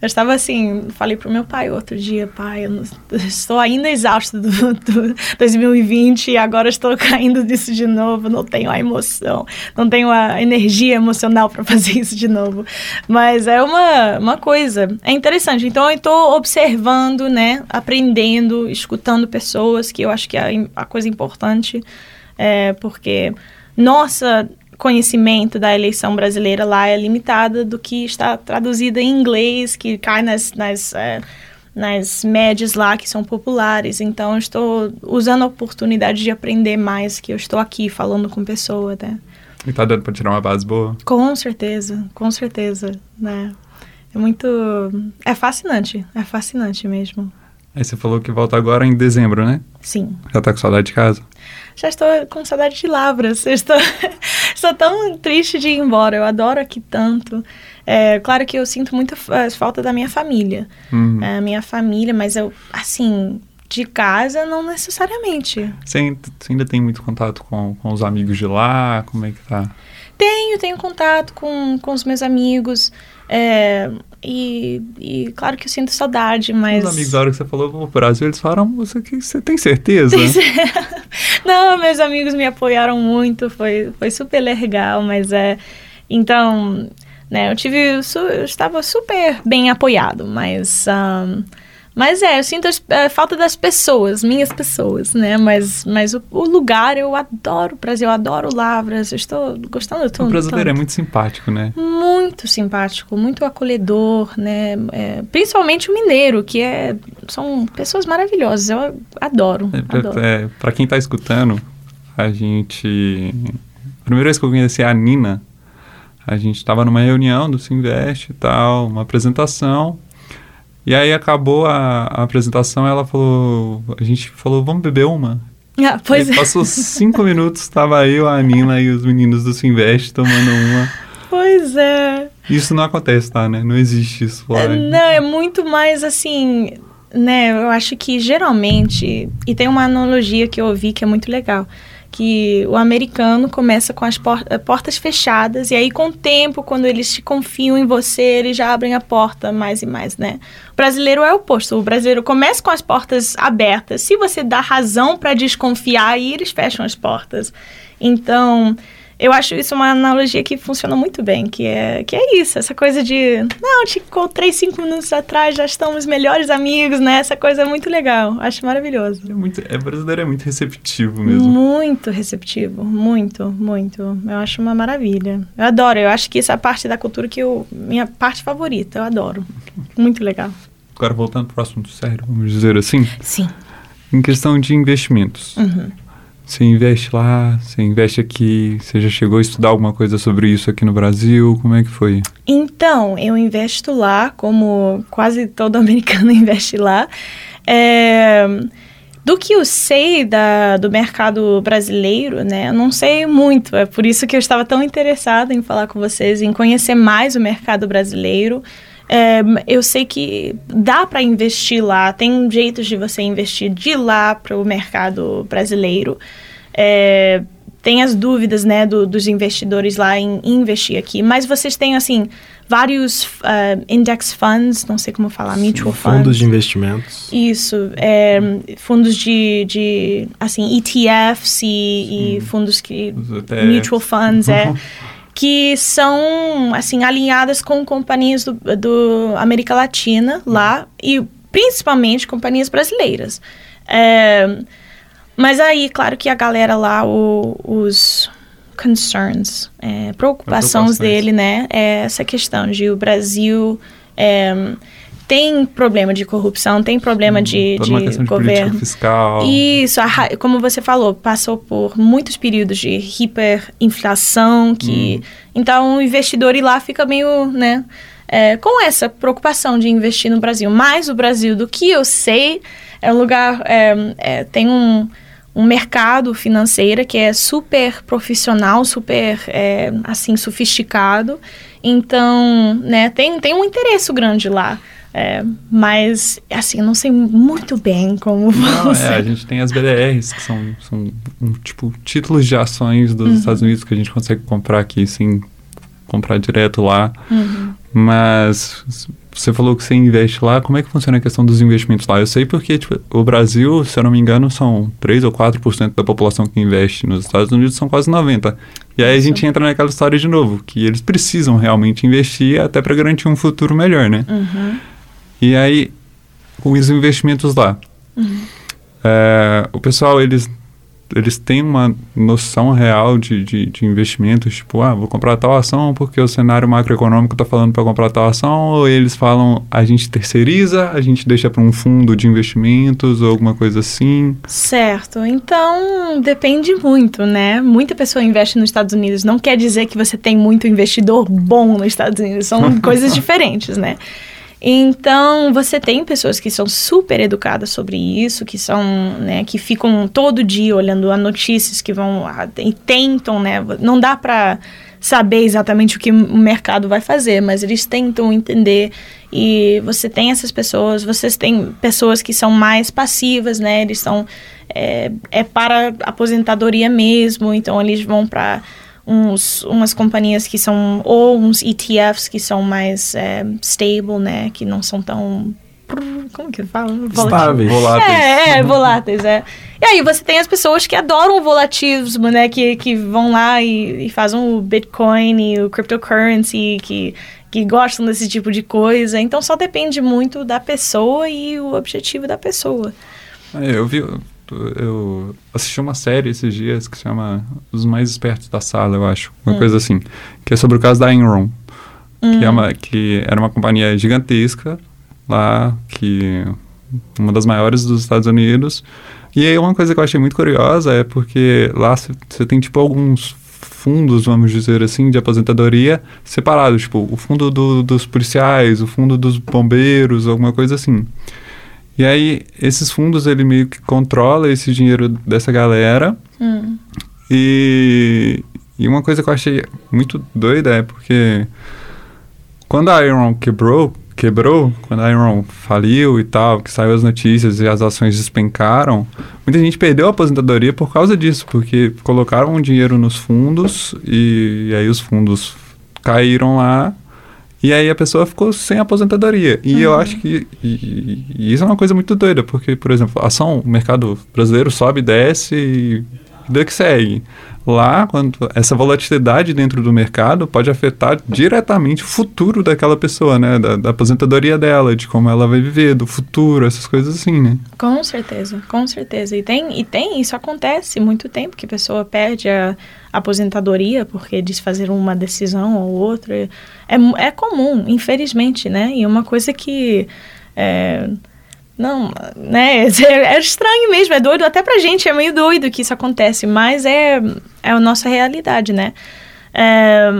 Eu estava assim, falei pro meu pai outro dia, pai, eu não- estou ainda exausta do, do 2020 e agora estou caindo disso de novo, não tenho a emoção, não tenho a energia emocional para fazer isso de novo. Mas é uma, uma coisa, é interessante. Então eu estou observando, né, aprendendo, escutando pessoas, que eu acho que é a coisa importante, é, porque nossa conhecimento da eleição brasileira lá é limitada do que está traduzido em inglês, que cai nas, nas, eh, nas médias lá que são populares. Então, eu estou usando a oportunidade de aprender mais, que eu estou aqui falando com pessoa, né? E tá dando pra tirar uma base boa? Com certeza, com certeza, né? É muito... É fascinante, é fascinante mesmo. Aí você falou que volta agora em dezembro, né? Sim. Já tá com saudade de casa? Já estou com saudade de Lavras. Estou, estou tão triste de ir embora. Eu adoro aqui tanto. É, claro que eu sinto muita fa- falta da minha família. Uhum. É, minha família, mas eu, assim, de casa, não necessariamente. Você, ainda, você ainda tem muito contato com, com os amigos de lá? Como é que tá? Tenho, tenho contato com, com os meus amigos. é, e, e claro que eu sinto saudade, mas. Os amigos, da hora que você falou pro Brasil, eles falaram, você, que- você tem certeza? Não, meus amigos me apoiaram muito, foi, foi super legal, mas é. Então, né, eu tive. eu estava super bem apoiado, mas. ahn, mas é, eu sinto as- a falta das pessoas, minhas pessoas, né? Mas, mas o, o lugar eu adoro o Brasil, eu adoro Lavras, eu estou gostando o tanto. brasileiro é tanto. muito simpático, né? Muito simpático, muito acolhedor, né? É, principalmente o mineiro, que é, são pessoas maravilhosas. Eu adoro, É, adoro. é, é, pra quem tá escutando, a gente... A primeira vez que eu conheci a Nina, a gente tava numa reunião do Sinvest e tal, uma apresentação. E aí acabou a, a apresentação, ela falou... A gente falou, vamos beber uma? Ah, pois Aí é. passou cinco minutos, tava eu, a Nina e os meninos do Sinvest tomando uma. Pois é. Isso não acontece, tá, né? Não existe isso lá. É, Não, é muito mais assim, né? Eu acho que geralmente, e tem uma analogia que eu ouvi que é muito legal, que o americano começa com as por- eh, portas fechadas e aí com o tempo, quando eles te confiam em você, eles já abrem a porta mais e mais, né? O brasileiro é o oposto. O brasileiro começa com as portas abertas. Se você dá razão para desconfiar, aí eles fecham as portas. Então, eu acho isso uma analogia que funciona muito bem, que é, que é isso, essa coisa de, não, te encontrei cinco minutos atrás, já estamos melhores amigos, né? Essa coisa é muito legal, acho maravilhoso. É muito, é, brasileiro é muito receptivo mesmo. Muito receptivo, muito, muito. Eu acho uma maravilha. Eu adoro, eu acho que essa parte da cultura que eu, minha parte favorita, eu adoro. Muito legal. Agora voltando pro assunto sério, vamos dizer assim, Sim. em questão de investimentos. Uhum. Você investe lá, você investe aqui, você já chegou a estudar alguma coisa sobre isso aqui no Brasil? Como é que foi? Então, eu investo lá, como quase todo americano investe lá. É, do que eu sei da, do mercado brasileiro, né? Eu não sei muito. É por isso que eu estava tão interessada em falar com vocês, em conhecer mais o mercado brasileiro. É, eu sei que dá para investir lá, tem jeitos de você investir de lá para o mercado brasileiro. É, tem as dúvidas, né, do, dos investidores lá em, em investir aqui. Mas vocês têm, assim, vários uh, index funds, não sei como falar, mutual funds. Fundos de investimentos. Isso, é, fundos de, de, assim, ETFs e, e fundos que... Mutual funds, é. que são, assim, alinhadas com companhias do, do América Latina lá e principalmente companhias brasileiras. É, mas aí, claro que a galera lá, o, os concerns, é, preocupações dele, né? É essa questão de o Brasil é, tem problema de corrupção, tem problema hum, de, de, de governo. fiscal. Isso, a, como você falou, passou por muitos períodos de hiperinflação, que hum. então o investidor ir lá fica meio, né? É, com essa preocupação de investir no Brasil. Mas o Brasil, do que eu sei, é um lugar, é, é, tem um um mercado financeiro que é super profissional, super, é, assim, sofisticado. Então, né, tem, tem um interesse grande lá. É, mas, assim, eu não sei muito bem como não, é, a gente tem as BDRs, que são, são um, tipo, títulos de ações dos uhum. Estados Unidos que a gente consegue comprar aqui sem comprar direto lá. Uhum. Mas você falou que você investe lá, como é que funciona a questão dos investimentos lá? Eu sei porque tipo, o Brasil, se eu não me engano, são 3 ou 4% da população que investe. Nos Estados Unidos são quase 90%. E aí a gente entra naquela história de novo, que eles precisam realmente investir até para garantir um futuro melhor, né? Uhum. E aí, com os investimentos lá, uhum. é, o pessoal, eles eles têm uma noção real de, de, de, investimentos, tipo, ah, vou comprar tal ação porque o cenário macroeconômico está falando para comprar tal ação, ou eles falam, a gente terceiriza, a gente deixa para um fundo de investimentos ou alguma coisa assim? Certo, então depende muito, né? Muita pessoa investe nos Estados Unidos, não quer dizer que você tem muito investidor bom nos Estados Unidos, são coisas diferentes, né? Então, você tem pessoas que são super educadas sobre isso, que são, né, que ficam todo dia olhando as notícias que vão e tentam, né, não dá para saber exatamente o que o mercado vai fazer, mas eles tentam entender. E você tem essas pessoas, vocês têm pessoas que são mais passivas, né, eles são é, é para aposentadoria mesmo, então eles vão para uns, umas companhias que são, ou uns ETFs que são mais é, stable, né? Que não são tão como que fala? Estáveis. Voláteis. É, é, voláteis, é. E aí você tem as pessoas que adoram o volativismo, né? Que, que vão lá e, e fazem o Bitcoin e o cryptocurrency, que, que gostam desse tipo de coisa. Então só depende muito da pessoa e o objetivo da pessoa. É, eu vi, eu assisti uma série esses dias que se chama Os Mais Espertos da Sala, eu acho. Uma hum. coisa assim. Que é sobre o caso da Enron. Hum. Que, é uma, que era uma companhia gigantesca lá, que... Uma das maiores dos Estados Unidos. E aí uma coisa que eu achei muito curiosa é porque lá você tem, tipo, alguns fundos, vamos dizer assim, de aposentadoria separados. Tipo, o fundo do, dos policiais, o fundo dos bombeiros, alguma coisa assim. E aí, esses fundos, ele meio que controla esse dinheiro dessa galera. Hum. E, e uma coisa que eu achei muito doida é porque quando a Iron quebrou, quebrou, quando a Iron faliu e tal, que saiu as notícias e as ações despencaram, muita gente perdeu a aposentadoria por causa disso, porque colocaram o dinheiro nos fundos e, e aí os fundos caíram lá e aí a pessoa ficou sem aposentadoria. E uhum. eu acho que e, e isso é uma coisa muito doida, porque, por exemplo, a ação, o mercado brasileiro sobe, desce e que segue. Lá, quando essa volatilidade dentro do mercado pode afetar diretamente o futuro daquela pessoa, né? Da, da, aposentadoria dela, de como ela vai viver, do futuro, essas coisas assim, né? Com certeza, com certeza. E tem, e tem isso acontece muito tempo que a pessoa perde a, aposentadoria porque desfazer uma decisão ou outra. É, é comum, infelizmente, né? E uma coisa que. É, não, né? É, estranho mesmo, é doido. Até pra gente é meio doido que isso acontece, mas é, é a nossa realidade, né? É,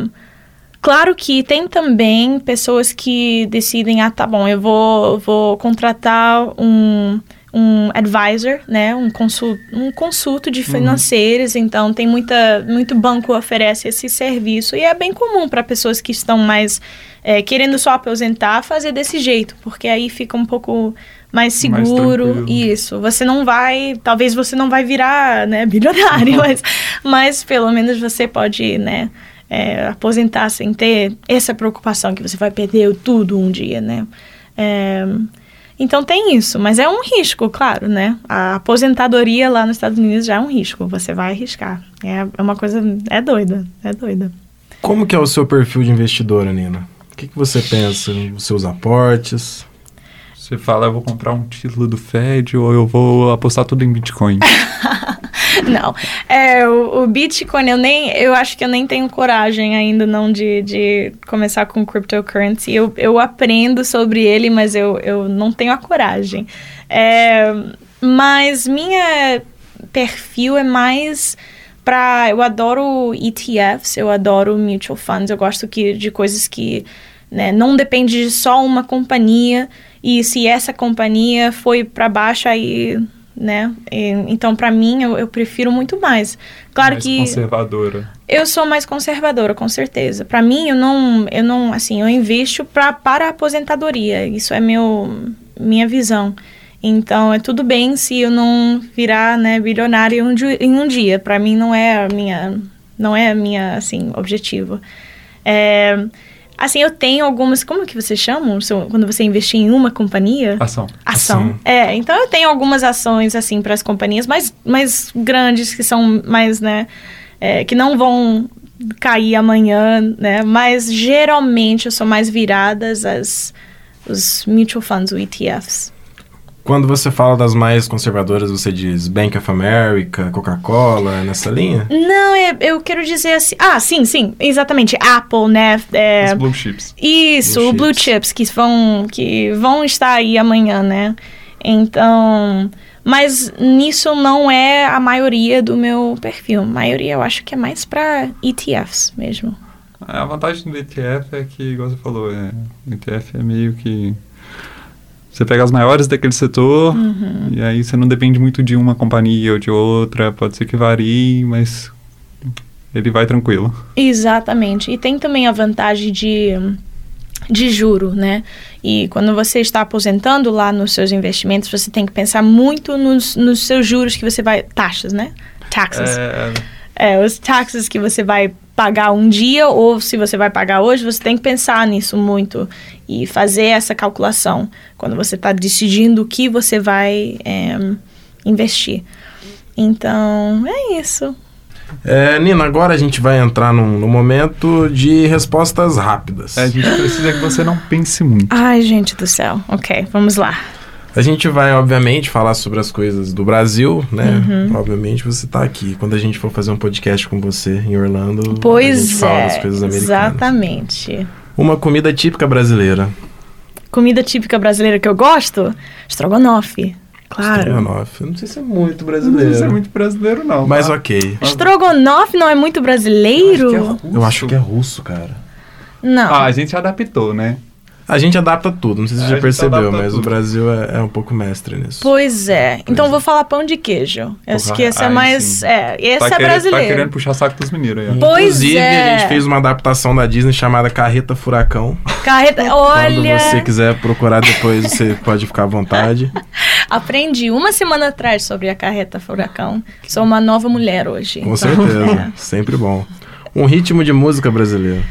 claro que tem também pessoas que decidem, ah, tá bom, eu vou, vou contratar um, um advisor, né? Um, consult, um consulto de uhum. financeiros. Uhum. Então, tem muita, muito banco oferece esse serviço. E é bem comum para pessoas que estão mais é, querendo só aposentar fazer desse jeito, porque aí fica um pouco mais seguro. tranquilo. isso. Você não vai. Talvez você não vai virar, né, bilionário, mas, mas pelo menos você pode, né? é, aposentar sem ter essa preocupação que você vai perder tudo um dia, né? É, então tem isso, mas é um risco, claro, né? A aposentadoria lá nos Estados Unidos já é um risco, você vai arriscar. É, é uma coisa, é doida, é doida. Como que é o seu perfil de investidora, Nina? O que, que você pensa? Os seus aportes? Você fala, eu vou comprar um título do Fed ou eu vou apostar tudo em Bitcoin. Não, é, o, o Bitcoin eu nem, eu acho que eu nem tenho coragem ainda não de, de começar com cryptocurrency. Eu, eu aprendo sobre ele, mas eu, eu não tenho a coragem. É, mas minha perfil é mais para eu adoro ETFs, eu adoro mutual funds, eu gosto que, de coisas que né, não depende de só uma companhia e se essa companhia foi para baixo aí né? Então, para mim, eu, eu, prefiro muito mais. Claro mais que conservadora. Eu sou mais conservadora, com certeza. Para mim, eu não, eu não, assim, eu investo pra, para a aposentadoria. Isso é meu, minha visão. Então, é tudo bem se eu não virar, né, bilionária em um, dia, em um dia. Para mim, não é a minha, não é a minha, assim, objetivo. É, Assim, eu tenho algumas. Como que você chama quando você investir em uma companhia? Ação. Ação. Ação. É, então eu tenho algumas ações, assim, para as companhias mais, mais grandes, que são mais, né? É, que não vão cair amanhã, né? Mas geralmente eu sou mais viradas às os mutual funds, os ETFs. Quando você fala das mais conservadoras, você diz Bank of America, Coca-Cola, nessa linha? Não, eu, eu, quero dizer assim. Ah, sim, sim, exatamente. Apple, né? É, Os blue chips. Isso, blue, blue chips. chips que vão, que vão estar aí amanhã, né? Então. Mas nisso não é a maioria do meu perfil. A maioria eu acho que é mais para ETFs mesmo. A vantagem do ETF é que, igual você falou, é, o ETF é meio que você pega as maiores daquele setor uhum. e aí você não depende muito de uma companhia ou de outra. Pode ser que varie, mas ele vai tranquilo. Exatamente. E tem também a vantagem de, de juro, né? E quando você está aposentando lá nos seus investimentos, você tem que pensar muito nos, nos seus juros que você vai... Taxas, né? Taxas. É... É, os taxas que você vai pagar um dia ou se você vai pagar hoje, você tem que pensar nisso muito e fazer essa calculação quando você está decidindo o que você vai é, investir. Então, é isso. É, Nina, agora a gente vai entrar num, num, momento de respostas rápidas. É, a gente precisa que você não pense muito. Ai, gente do céu. Ok, vamos lá. A gente vai, obviamente, falar sobre as coisas do Brasil, né? Uhum. Obviamente você tá aqui. Quando a gente for fazer um podcast com você em Orlando, pois a gente é, fala das coisas americanas. Exatamente. Uma comida típica brasileira. Comida típica brasileira que eu gosto? Estrogonofe. Claro. Estrogonofe. Eu não sei se é muito brasileiro. Não sei se é muito brasileiro, não. Mas tá? ok. Estrogonofe não é muito brasileiro? Eu acho, é eu acho que é russo, cara. Não. Ah, a gente adaptou, né? A gente adapta tudo, não sei se É, você a já percebeu, mas o tudo. Brasil é, é um pouco mestre nisso. Pois é. Então é. vou falar pão de queijo. Eu acho que esse é mais. sim. É, esse tá é querendo, brasileiro. Tá querendo puxar saco dos mineiros aí. Pois Inclusive, é. a gente fez uma adaptação da Disney chamada Carreta Furacão. Carreta. Olha. Quando você quiser procurar depois, você pode ficar à vontade. Aprendi uma semana atrás sobre a carreta furacão. Sou uma nova mulher hoje. Com Então, certeza. é. Sempre bom. Um ritmo de música brasileira.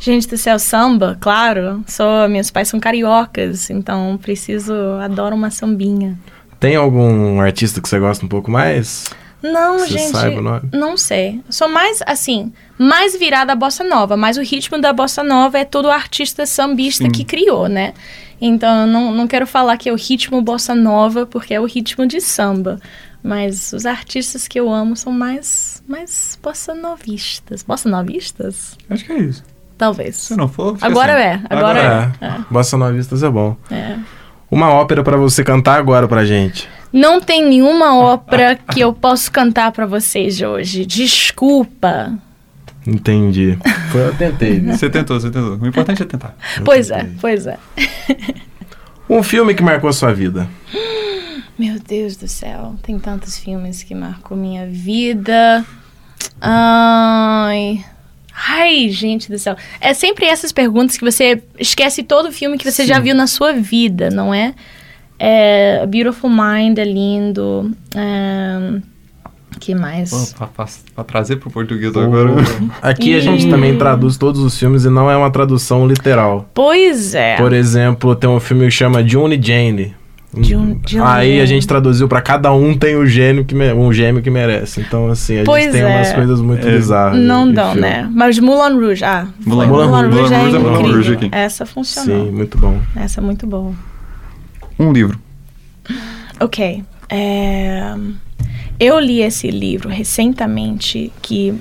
Gente do céu, samba, claro. Sou, meus pais são cariocas, então preciso, adoro uma sambinha. Tem algum artista que você gosta um pouco mais? Não, Você gente, saiba o nome? não sei. Sou mais, assim, mais virada à bossa nova, mas o ritmo da bossa nova é todo o artista sambista Sim. que criou, né? Então, eu não, não quero falar que é o ritmo bossa nova, porque é o ritmo de samba. Mas os artistas que eu amo são mais, mais bossa novistas. Bossa novistas? Acho que é isso. Talvez. Se não for, Agora assim. é, agora é. Bossa Novistas é bom. é. é. Uma ópera pra você cantar agora pra gente. Não tem nenhuma ópera que eu posso cantar pra vocês hoje. Desculpa. Entendi. Foi, eu tentei? Você tentou, você tentou. O importante é tentar. Eu Pois é, tentei. pois é. Um filme que marcou a sua vida. Meu Deus do céu, tem tantos filmes que marcou minha vida. Ai. Ai, gente do céu. É sempre essas perguntas que você esquece todo o filme que você já Sim. viu na sua vida, não é? É, Beautiful Mind é lindo. É, que mais? Para trazer para o português agora. Aqui a gente também traduz todos os filmes e não é uma tradução literal. Pois é. Por exemplo, tem um filme que chama June e Jane. June- June Aí a Jane. gente traduziu pra cada um tem o gênio que me- um gêmeo que merece. Então assim, a Pois gente tem é. umas coisas muito É. bizarras. Não de dão, filme. né? Mas Mulan Rouge, ah. Mulan foi. Rouge. Mulan Mulan Rouge é Rouge é Mulan incrível. Rouge aqui. Essa funcionou. Sim, muito bom. Essa é muito boa. Um livro. Ok. é, Eu li esse livro recentemente que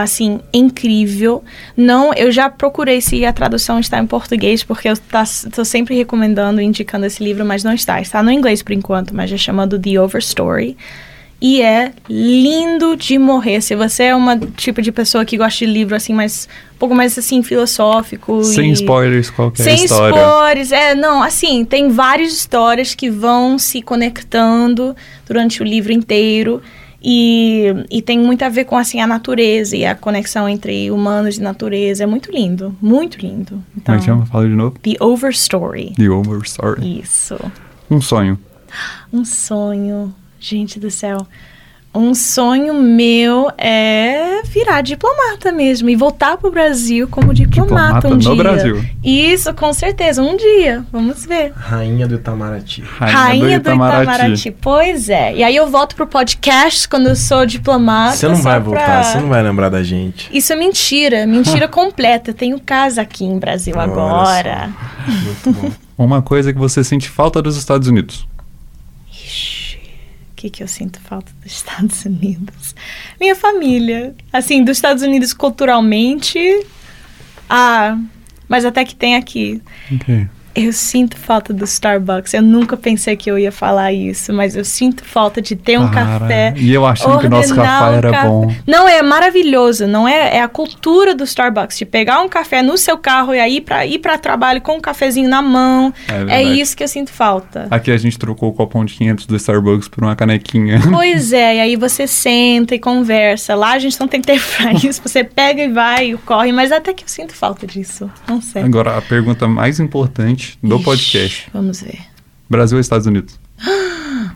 assim, incrível. Não, eu já procurei se a tradução está em português, porque eu estou sempre recomendando e indicando esse livro, mas não está. Está no inglês por enquanto, mas é chamado The Overstory. E é lindo de morrer. Se você é uma tipo de pessoa que gosta de livro assim, mais um pouco mais assim filosófico Sem e... spoilers, qualquer Sem história. spoilers, é, não, assim, tem várias histórias que vão se conectando durante o livro inteiro e, e tem muito a ver com, assim, a natureza e a conexão entre humanos e natureza, é muito lindo, muito lindo. Então, Como é que chama? Fala de novo. The Overstory, The Overstory. isso, Um sonho. um sonho, gente do céu. Um sonho meu é virar diplomata mesmo e voltar pro Brasil como diplomata, Diplomata um no dia. Brasil. Isso, com certeza, um dia. Vamos ver. Rainha do Itamaraty. Rainha, do, Itamaraty. Pois é. E aí eu volto pro podcast quando eu sou diplomata. Você não vai pra- voltar, você não vai lembrar da gente. Isso é mentira, mentira completa. Eu tenho casa aqui em Brasil Olha agora. Muito bom. Uma coisa que você sente falta dos Estados Unidos. Ixi, o que, que eu sinto falta dos Estados Unidos? Minha família. Assim, dos Estados Unidos culturalmente. Ah, mas até que tem aqui. Ok. Eu sinto falta do Starbucks. Eu nunca pensei que eu ia falar isso, mas eu sinto falta de ter um café. E eu achando que o nosso café era café. bom. Não, é maravilhoso. Não é, é a cultura do Starbucks de pegar um café no seu carro e aí para ir para trabalho com um cafezinho na mão. É É, isso que eu sinto falta. Aqui a gente trocou o copão de 500 do Starbucks por uma canequinha. Pois é, e aí você senta e conversa. Lá a gente não tem tempo pra isso. Você pega e vai, corre, mas até que eu sinto falta disso. Não sei. Agora, a pergunta mais importante do Ixi, podcast. Vamos ver. Brasil ou Estados Unidos?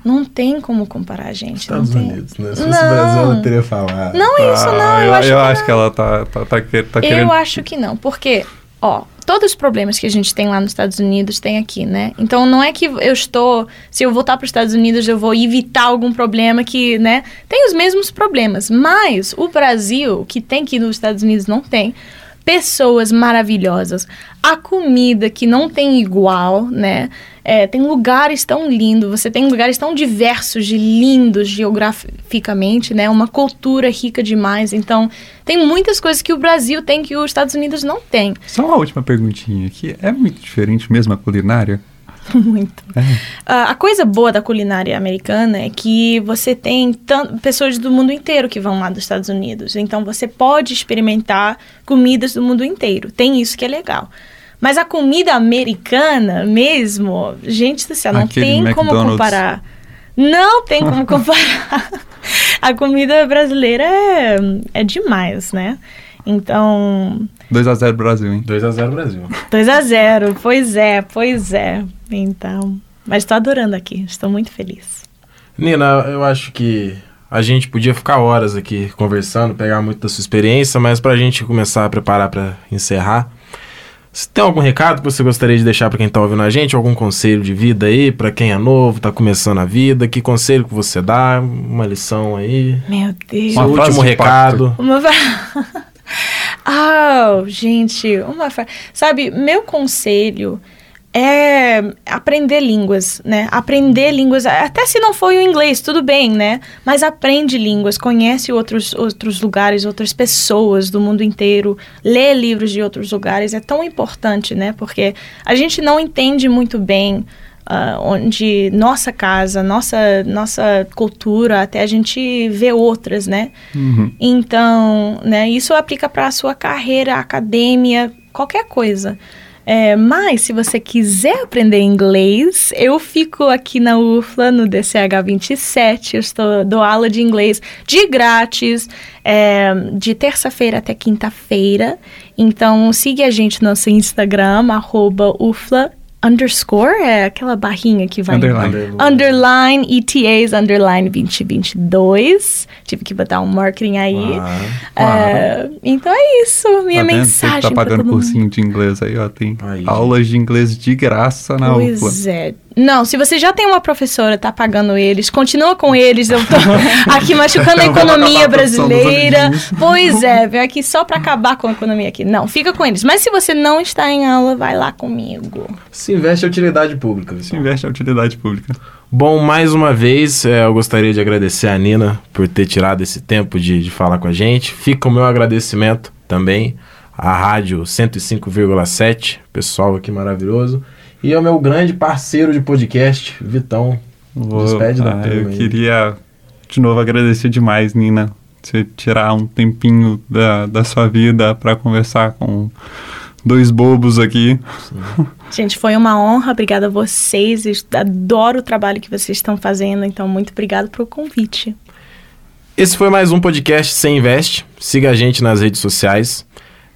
Não tem como comparar, gente. Estados não tem. Unidos, né? Se fosse Não. Brasil, ela teria falado. Não é isso, não. Ah, Eu, acho que acho não. que ela tá, tá, tá, que- tá Eu querendo... acho que não, porque, ó, todos os problemas que a gente tem lá nos Estados Unidos tem aqui, né? Então não é que eu estou, se eu voltar para os Estados Unidos eu vou evitar algum problema que, né? Tem os mesmos problemas, mas o Brasil, que tem que nos Estados Unidos não tem, pessoas maravilhosas, a comida que não tem igual, né? É, tem lugares tão lindos, você tem lugares tão diversos de lindos geograficamente, né? Uma cultura rica demais. Então, tem muitas coisas que o Brasil tem que os Estados Unidos não tem. Só uma última perguntinha aqui. É muito diferente mesmo a culinária? Muito. É. Ah, a coisa boa da culinária americana é que você tem pessoas do mundo inteiro que vão lá dos Estados Unidos. Então você pode experimentar comidas do mundo inteiro. Tem isso que é legal. Mas a comida americana mesmo, gente do céu, não Aquele tem como McDonald's. comparar. Não tem como comparar. a comida brasileira é, é demais, né? Então, 2x0 Brasil, hein? 2x0 Brasil. 2 a 0 pois é, pois é. Então, mas estou adorando aqui, estou muito feliz. Nina, eu acho que a gente podia ficar horas aqui conversando, pegar muito da sua experiência, mas pra gente começar a preparar pra encerrar, você tem algum recado que você gostaria de deixar pra quem tá ouvindo a gente? Algum conselho de vida aí pra quem é novo, tá começando a vida? Que conselho que você dá? Uma lição aí? Meu Deus. Frase último recado. Uma Ah, gente, uma fra... Sabe, meu conselho é aprender línguas, né? Aprender línguas, até se não for o inglês, tudo bem, né? Mas aprende línguas, conhece outros, outros lugares, outras pessoas do mundo inteiro, lê livros de outros lugares, é tão importante, né? Porque a gente não entende muito bem ah, onde nossa casa, nossa, nossa cultura, até a gente vê outras, né? Uhum. Então, né, isso aplica para a sua carreira, academia, qualquer coisa. É, mas, se você quiser aprender inglês, eu fico aqui na UFLA, no DCH 27. Eu estou, dou aula de inglês de grátis, é, de terça-feira até quinta-feira. Então, siga a gente no nosso Instagram, arroba UFLA underscore é aquela barrinha que vai. Underline. Underline ETAs underline 2022. Tive que botar um marketing aí. Ah, É, então é isso, minha Tá mensagem. Você que tá pagando todo mundo. cursinho de inglês aí, ó. Tem Aí. aulas de inglês de graça na UFLA. Pois é. Não, se você já tem uma professora, tá pagando eles, continua com eles. Eu tô aqui machucando a economia a brasileira. Pois é, veio aqui só pra acabar com a economia aqui. Não, fica com eles. Mas se você não está em aula, vai lá comigo. Se investe em utilidade pública. Se investe em utilidade pública. Bom, mais uma vez, é, eu gostaria de agradecer a Nina por ter tirado esse tempo de, de falar com a gente. Fica o meu agradecimento também à Rádio 105,7, pessoal aqui maravilhoso. E ao meu grande parceiro de podcast, Vitão. Vou- Despede da ah, turma Eu aí. queria, de novo, agradecer demais, Nina. Você tirar um tempinho da, da sua vida para conversar com dois bobos aqui. Gente, foi uma honra. Obrigada a vocês. Eu adoro o trabalho que vocês estão fazendo. Então, muito obrigada pelo convite. Esse foi mais um podcast Sem Investe. Siga a gente nas redes sociais.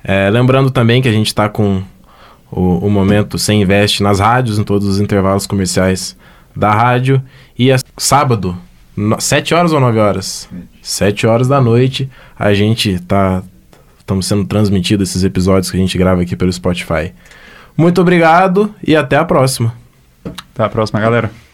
É, lembrando também que a gente está com o, o momento Sem Investe nas rádios, em todos os intervalos comerciais da rádio. E é sábado, 7 horas ou 9 horas? 7 horas da noite, a gente tá. Estamos sendo transmitidos esses episódios que a gente grava aqui pelo Spotify. Muito obrigado e até a próxima. Até a próxima, galera.